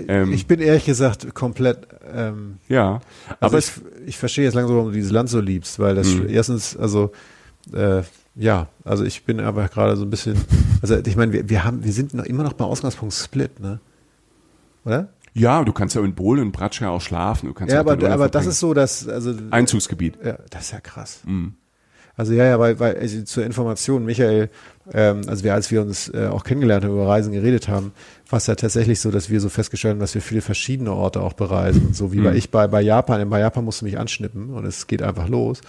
Speaker 2: Ähm,
Speaker 1: Ich bin ehrlich gesagt komplett, ähm,
Speaker 2: ja,
Speaker 1: aber
Speaker 2: aber
Speaker 1: ich,
Speaker 2: es,
Speaker 1: ich verstehe jetzt langsam, warum du dieses Land so liebst, weil das
Speaker 2: Mhm.
Speaker 1: erstens, also äh, ja, also ich bin aber gerade so ein bisschen, also ich meine, wir, wir haben, wir sind noch immer noch beim Ausgangspunkt Split, ne? Oder?
Speaker 2: Ja, du kannst ja in Bohlen und Bratsch ja auch schlafen. Du kannst
Speaker 1: Ja,
Speaker 2: auch
Speaker 1: aber, aber das ist so, dass, also
Speaker 2: Einzugsgebiet.
Speaker 1: Ja, das ist ja krass.
Speaker 2: Mhm.
Speaker 1: Also ja, ja, weil, weil also zur Information, Michael, ähm, also wir, als wir uns äh, auch kennengelernt haben, über Reisen geredet haben, war es ja tatsächlich so, dass wir so festgestellt haben, dass wir viele verschiedene Orte auch bereisen. Und so wie bei ich bei, bei Japan. Bei Japan musst du mich anschnippen und es geht einfach los.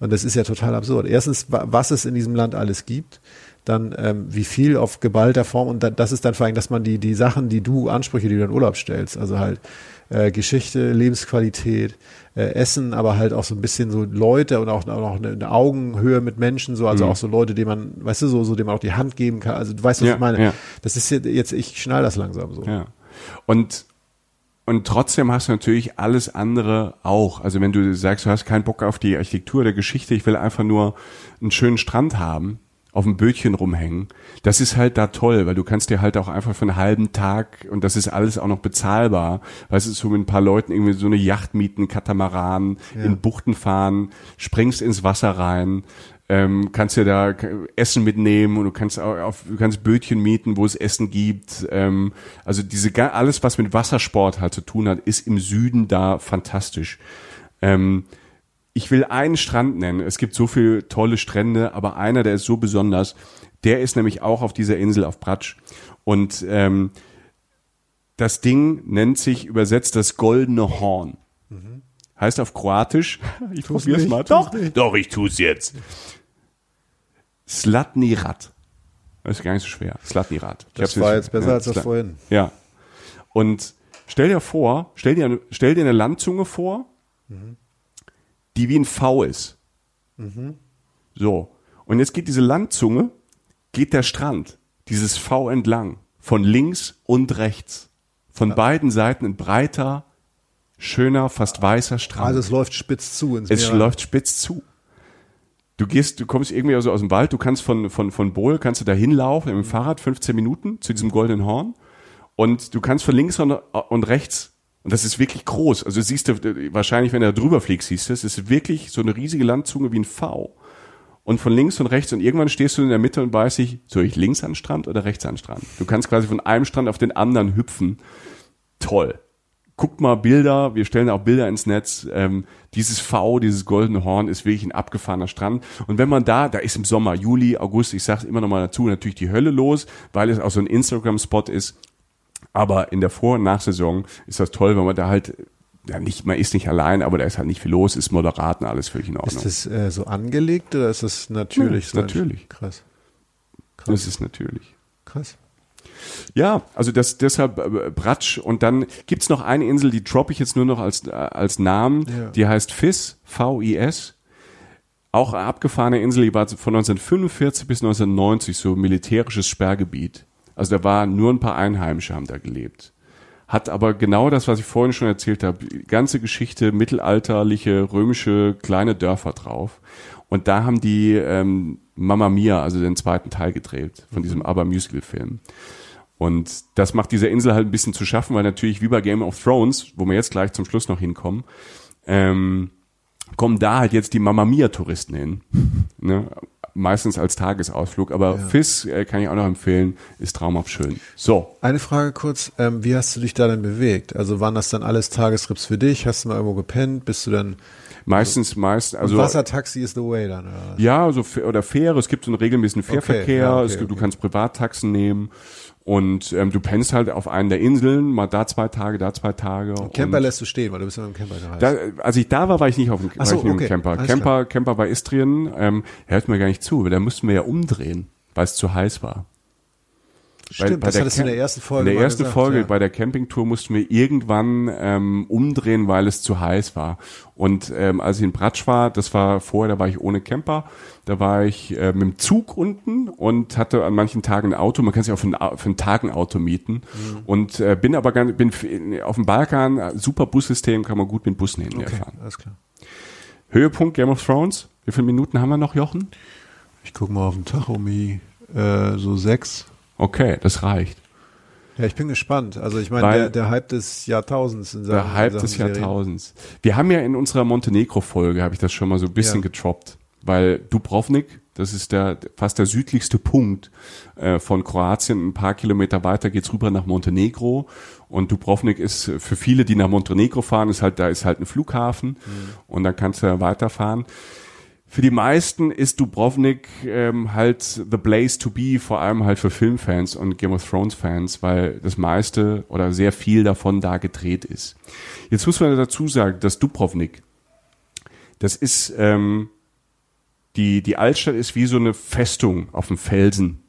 Speaker 1: Und das ist ja total absurd. Erstens, wa- was es in diesem Land alles gibt, dann ähm, wie viel auf geballter Form und da, das ist dann vor allem, dass man die, die Sachen, die du, Ansprüche, die du in Urlaub stellst, also halt äh, Geschichte, Lebensqualität, äh, Essen, aber halt auch so ein bisschen so Leute und auch, auch noch eine, eine Augenhöhe mit Menschen, so, also auch so Leute, denen man, weißt du, so, so denen man auch die Hand geben kann. Also du weißt, was
Speaker 2: Ja,
Speaker 1: ich meine.
Speaker 2: ja.
Speaker 1: Das ist jetzt, jetzt ich schnall das langsam so.
Speaker 2: Ja. Und, und trotzdem hast du natürlich alles andere auch. Also wenn du sagst, du hast keinen Bock auf die Architektur der Geschichte, ich will einfach nur einen schönen Strand haben, auf dem Bötchen rumhängen, das ist halt da toll, weil du kannst dir halt auch einfach für einen halben Tag, und das ist alles auch noch bezahlbar, weißt du, so mit ein paar Leuten irgendwie so eine Yacht mieten, Katamaran, in Buchten fahren, springst ins Wasser rein, ähm, kannst dir da Essen mitnehmen und du kannst auch auf, du kannst Bötchen mieten, wo es Essen gibt. Ähm, also diese alles, was mit Wassersport halt zu tun hat, ist im Süden da fantastisch. Ähm, ich will einen Strand nennen. Es gibt so viele tolle Strände, aber einer, der ist so besonders. Der ist nämlich auch auf dieser Insel auf Bratsch. Und ähm, das Ding nennt sich übersetzt das goldene Horn. Heißt auf Kroatisch. Ich probier's
Speaker 1: nicht,
Speaker 2: mal. Doch,
Speaker 1: nicht.
Speaker 2: doch, ich tu's jetzt. Slatni Rat. Das ist gar nicht so schwer. Slatni Rat. Ich
Speaker 1: Das war jetzt besser als das vorhin.
Speaker 2: Ja. Und stell dir vor, stell dir, stell dir eine Landzunge vor, die wie ein V ist. So. Und jetzt geht diese Landzunge, geht der Strand, dieses V entlang, von links und rechts. Von beiden Seiten ein breiter, schöner, fast weißer Strand.
Speaker 1: Also es läuft spitz zu ins
Speaker 2: Es
Speaker 1: Meer.
Speaker 2: läuft spitz zu. Du gehst, du kommst irgendwie also aus dem Wald, du kannst von, von, von Bohl, kannst du da hinlaufen mit dem Fahrrad, 15 Minuten zu diesem goldenen Horn. Und du kannst von links und, und rechts, und das ist wirklich groß, also siehst du, wahrscheinlich, wenn du da drüber fliegst, siehst du, es ist wirklich so eine riesige Landzunge wie ein V. Und von links und rechts, und irgendwann stehst du in der Mitte und weißt dich, soll ich links an Strand oder rechts an Strand? Du kannst quasi von einem Strand auf den anderen hüpfen. Toll guckt mal Bilder, wir stellen auch Bilder ins Netz. Ähm, dieses V, dieses goldene Horn ist wirklich ein abgefahrener Strand. Und wenn man da, da ist im Sommer, Juli, August, ich sag's immer noch mal dazu, natürlich die Hölle los, weil es auch so ein Instagram-Spot ist. Aber in der Vor- und Nachsaison ist das toll, wenn man da halt, ja nicht, man ist nicht allein, aber da ist halt nicht viel los, ist moderat und alles völlig in Ordnung.
Speaker 1: Ist das äh, so angelegt oder ist das natürlich?
Speaker 2: Ja, natürlich.
Speaker 1: Krass.
Speaker 2: das ist natürlich.
Speaker 1: Krass.
Speaker 2: Ja, also das deshalb äh, Bratsch und dann gibt's noch eine Insel, die droppe ich jetzt nur noch als äh, als Namen,
Speaker 1: Ja.
Speaker 2: die heißt Fis, V I S. auch eine abgefahrene Insel, die war von 1945 bis 1990 so militärisches Sperrgebiet. Also da waren nur ein paar Einheimische haben da gelebt. Hat aber genau das, was ich vorhin schon erzählt habe, ganze Geschichte, mittelalterliche, römische, kleine Dörfer drauf. Und da haben die ähm, Mamma Mia, also den zweiten Teil gedreht von diesem Aber-Musical-Film. Und das macht dieser Insel halt ein bisschen zu schaffen, weil natürlich wie bei Game of Thrones, wo wir jetzt gleich zum Schluss noch hinkommen, ähm, kommen da halt jetzt die Mamma Mia-Touristen hin. ne? Meistens als Tagesausflug, aber
Speaker 1: Ja.
Speaker 2: Fis äh, kann ich auch noch empfehlen, ist traumhaft schön. So,
Speaker 1: Eine Frage kurz, ähm, wie hast du dich da denn bewegt? Also waren das dann alles Tagestrips für dich? Hast du mal irgendwo gepennt? Bist du dann,
Speaker 2: meistens, meist, also
Speaker 1: Wassertaxi is the way dann? Oder? was?
Speaker 2: Ja, also oder Fähre, es gibt so einen regelmäßigen Fährverkehr,
Speaker 1: ja, okay,
Speaker 2: es gibt, du
Speaker 1: okay.
Speaker 2: kannst Privattaxen nehmen und ähm, du pennst halt auf einen der Inseln, mal da zwei Tage, da zwei Tage.
Speaker 1: Camper
Speaker 2: und
Speaker 1: lässt du stehen, weil du bist ja dem Camper gereist.
Speaker 2: da, als ich da war, war ich nicht auf dem,
Speaker 1: so, okay,
Speaker 2: im Camper.
Speaker 1: alles
Speaker 2: Camper, Camper bei Istrien, ähm, hört mir gar nicht zu, weil da mussten wir ja umdrehen, weil es zu heiß war.
Speaker 1: Stimmt, das hattest du in der ersten Folge
Speaker 2: In der ersten
Speaker 1: gesagt,
Speaker 2: Folge
Speaker 1: ja.
Speaker 2: bei der Campingtour mussten wir irgendwann ähm, umdrehen, weil es zu heiß war. Und ähm, als ich in Bratsch war, das war vorher, da war ich ohne Camper, da war ich äh, mit dem Zug unten und hatte an manchen Tagen ein Auto. Man kann sich auch für, ein, für einen Tag ein Auto mieten.
Speaker 1: Mhm.
Speaker 2: Und äh, bin aber ganz, bin auf dem Balkan, äh, super Bussystem, kann man gut mit Bussen
Speaker 1: Okay,
Speaker 2: hinfahren.
Speaker 1: alles klar.
Speaker 2: Höhepunkt Game of Thrones. Wie viele Minuten haben wir noch, Jochen?
Speaker 1: Ich gucke mal auf den Tachomi, äh, so sechs.
Speaker 2: Okay, das reicht.
Speaker 1: Ja, ich bin gespannt. Also ich meine, der, der Hype des Jahrtausends in Sachen,
Speaker 2: Der Hype des
Speaker 1: Serien.
Speaker 2: Jahrtausends. Wir haben ja in unserer Montenegro-Folge, habe ich das schon mal so ein bisschen
Speaker 1: Ja.
Speaker 2: getroppt, weil Dubrovnik, das ist der fast der südlichste Punkt äh, von Kroatien. Ein paar Kilometer weiter geht's rüber nach Montenegro. Und Dubrovnik ist äh, für viele, die nach Montenegro fahren, ist halt, da ist halt ein Flughafen und dann kannst du weiterfahren. Für die meisten ist Dubrovnik ähm, halt the place to be, vor allem halt für Filmfans und Game of Thrones Fans, weil das meiste oder sehr viel davon da gedreht ist. Jetzt muss man dazu sagen, dass Dubrovnik, das ist ähm, die die Altstadt ist wie so eine Festung auf dem Felsen.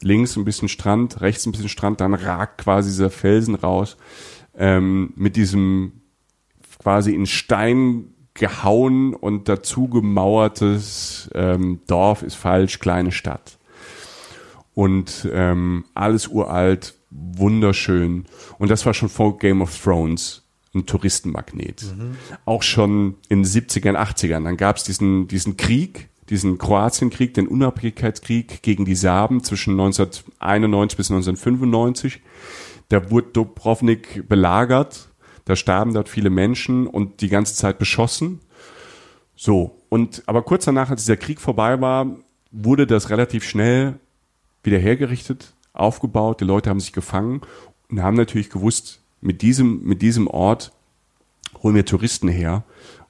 Speaker 2: Links ein bisschen Strand, rechts ein bisschen Strand, dann ragt quasi dieser Felsen raus ähm, mit diesem quasi in Stein gehauen und dazu gemauertes ähm, Dorf ist falsch, kleine Stadt. Und ähm, alles uralt, wunderschön. Und das war schon vor Game of Thrones ein Touristenmagnet. Auch schon in den 70ern, 80ern. Dann gab es diesen, diesen Krieg, diesen Kroatienkrieg, den Unabhängigkeitskrieg gegen die Serben zwischen 1991 bis 1995. Da wurde Dubrovnik belagert, da starben dort viele Menschen und die ganze Zeit beschossen. So, und aber kurz danach, als dieser Krieg vorbei war, wurde das relativ schnell wieder hergerichtet, aufgebaut, die Leute haben sich gefangen und haben natürlich gewusst, mit diesem, mit diesem Ort holen wir Touristen her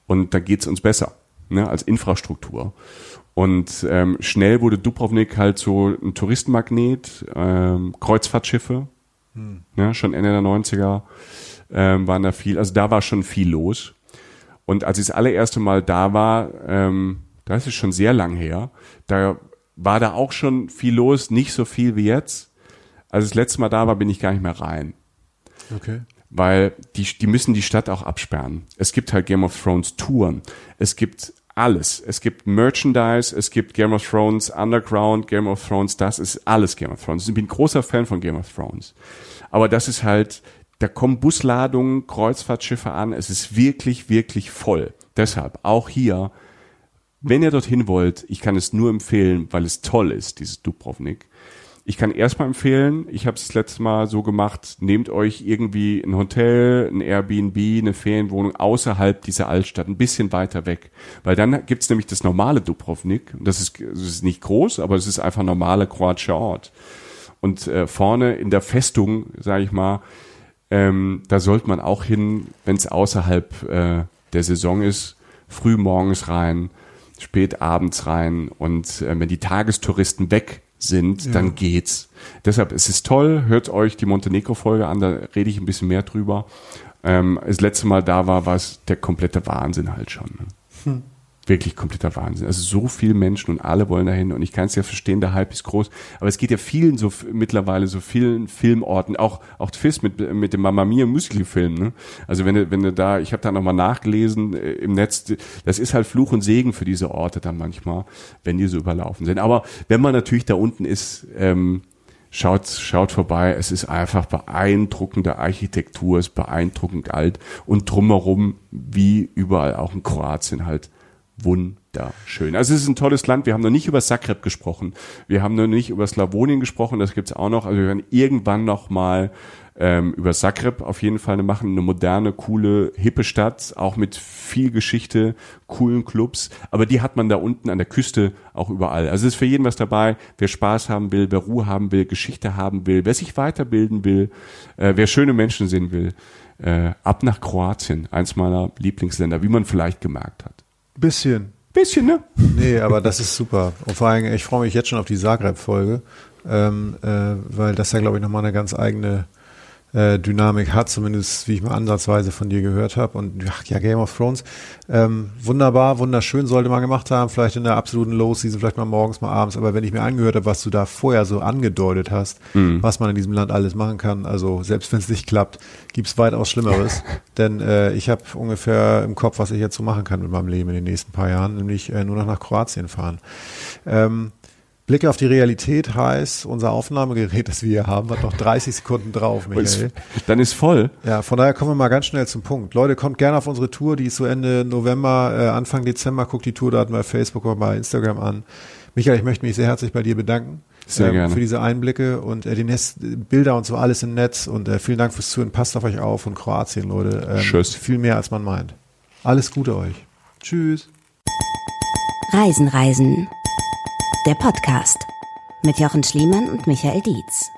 Speaker 2: und da geht's uns besser, ne, als Infrastruktur. Und ähm, schnell wurde Dubrovnik halt so ein Touristenmagnet, ähm, Kreuzfahrtschiffe, ne, schon Ende der 90er ähm, waren da viel, also da war schon viel los. Und als ich das allererste Mal da war, ähm, das ist schon sehr lang her, da war da auch schon viel los, nicht so viel wie jetzt. Als ich das letzte Mal da war, bin ich gar nicht mehr rein
Speaker 1: Okay.
Speaker 2: weil die, die müssen die Stadt auch absperren. Es gibt halt Game of Thrones Touren. Es gibt alles. Es gibt Merchandise, es gibt Game of Thrones Underground, Game of Thrones, das ist alles Game of Thrones. Ich bin großer Fan von Game of Thrones. Aber das ist halt, da kommen Busladungen, Kreuzfahrtschiffe an, es ist wirklich, wirklich voll. Deshalb auch hier, wenn ihr dorthin wollt, ich kann es nur empfehlen, weil es toll ist, dieses Dubrovnik. Ich kann erstmal empfehlen, ich habe es das letzte Mal so gemacht, nehmt euch irgendwie ein Hotel, ein Airbnb, eine Ferienwohnung außerhalb dieser Altstadt, ein bisschen weiter weg. Weil dann gibt's nämlich das normale Dubrovnik. Das ist, das ist nicht groß, aber es ist einfach ein normaler kroatischer Ort. Und äh, vorne in der Festung, sage ich mal, ähm, da sollte man auch hin, wenn es außerhalb äh, der Saison ist, früh morgens rein, spät abends rein und äh, wenn die Tagestouristen weg sind, dann geht's. Deshalb es ist toll, hört euch die Montenegro-Folge an, da rede ich ein bisschen mehr drüber. Ähm, das letzte Mal da war, war es der komplette Wahnsinn halt schon. Ne? Wirklich kompletter Wahnsinn. Also so viele Menschen und alle wollen dahin und ich kann es ja verstehen, der Hype ist groß, aber es geht ja vielen so mittlerweile so vielen Filmorten, auch auch FIS mit mit dem Mamma Mia Musical Film, ne? Also wenn du wenn du da, ich habe da nochmal nachgelesen äh, im Netz, das ist halt Fluch und Segen für diese Orte dann manchmal, wenn die so überlaufen sind. Aber wenn man natürlich da unten ist, ähm, schaut, schaut vorbei. Es ist einfach beeindruckende Architektur, es ist beeindruckend alt und drumherum, wie überall auch in Kroatien halt wunderschön. Also es ist ein tolles Land. Wir haben noch nicht über Zagreb gesprochen. Wir haben noch nicht über Slawonien gesprochen. Das gibt's auch noch. Also wir werden irgendwann noch mal ähm, über Zagreb auf jeden Fall machen. Eine moderne, coole, hippe Stadt, auch mit viel Geschichte, coolen Clubs. Aber die hat man da unten an der Küste auch überall. Also es ist für jeden was dabei. Wer Spaß haben will, wer Ruhe haben will, Geschichte haben will, wer sich weiterbilden will, äh, wer schöne Menschen sehen will. Äh, ab nach Kroatien, eins meiner Lieblingsländer, wie man vielleicht gemerkt hat.
Speaker 1: Bisschen.
Speaker 2: Bisschen, ne?
Speaker 1: Nee, aber das ist super. Und vor allem, ich freue mich jetzt schon auf die Zagreb-Folge, ähm, äh, weil das ja, glaube ich, nochmal eine ganz eigene äh, Dynamik hat, zumindest wie ich mal ansatzweise von dir gehört habe. Und ach, ja, Game of Thrones, ähm, wunderbar, wunderschön, sollte man gemacht haben, vielleicht in der absoluten Low-Season, vielleicht mal morgens, mal abends. Aber wenn ich mir angehört habe, was du da vorher so angedeutet hast, mhm. was man in diesem Land alles machen kann, also selbst wenn es nicht klappt, gibt's weitaus Schlimmeres. Denn äh, ich habe ungefähr im Kopf, was ich jetzt so machen kann mit meinem Leben in den nächsten paar Jahren, nämlich äh, nur noch nach Kroatien fahren. Ähm, Blick auf die Realität heißt, unser Aufnahmegerät, das wir hier haben, hat noch 30 Sekunden drauf, Michael.
Speaker 2: Dann ist voll.
Speaker 1: Ja, von daher kommen wir mal ganz schnell zum Punkt. Leute, kommt gerne auf unsere Tour, die ist so Ende November, äh, Anfang Dezember. Guckt die Tourdaten bei Facebook oder bei Instagram an. Michael, ich möchte mich sehr herzlich bei dir bedanken.
Speaker 2: Sehr ähm, gerne.
Speaker 1: Für diese Einblicke und äh, die Netz Bilder und so alles im Netz. Und äh, vielen Dank fürs Zuhören. Passt auf euch auf und Kroatien, Leute.
Speaker 2: Ähm, Tschüss.
Speaker 1: Viel mehr, als man meint. Alles Gute euch. Tschüss.
Speaker 3: Reisen, Reisen. Der Podcast mit Jochen Schliemann und Michael Dietz.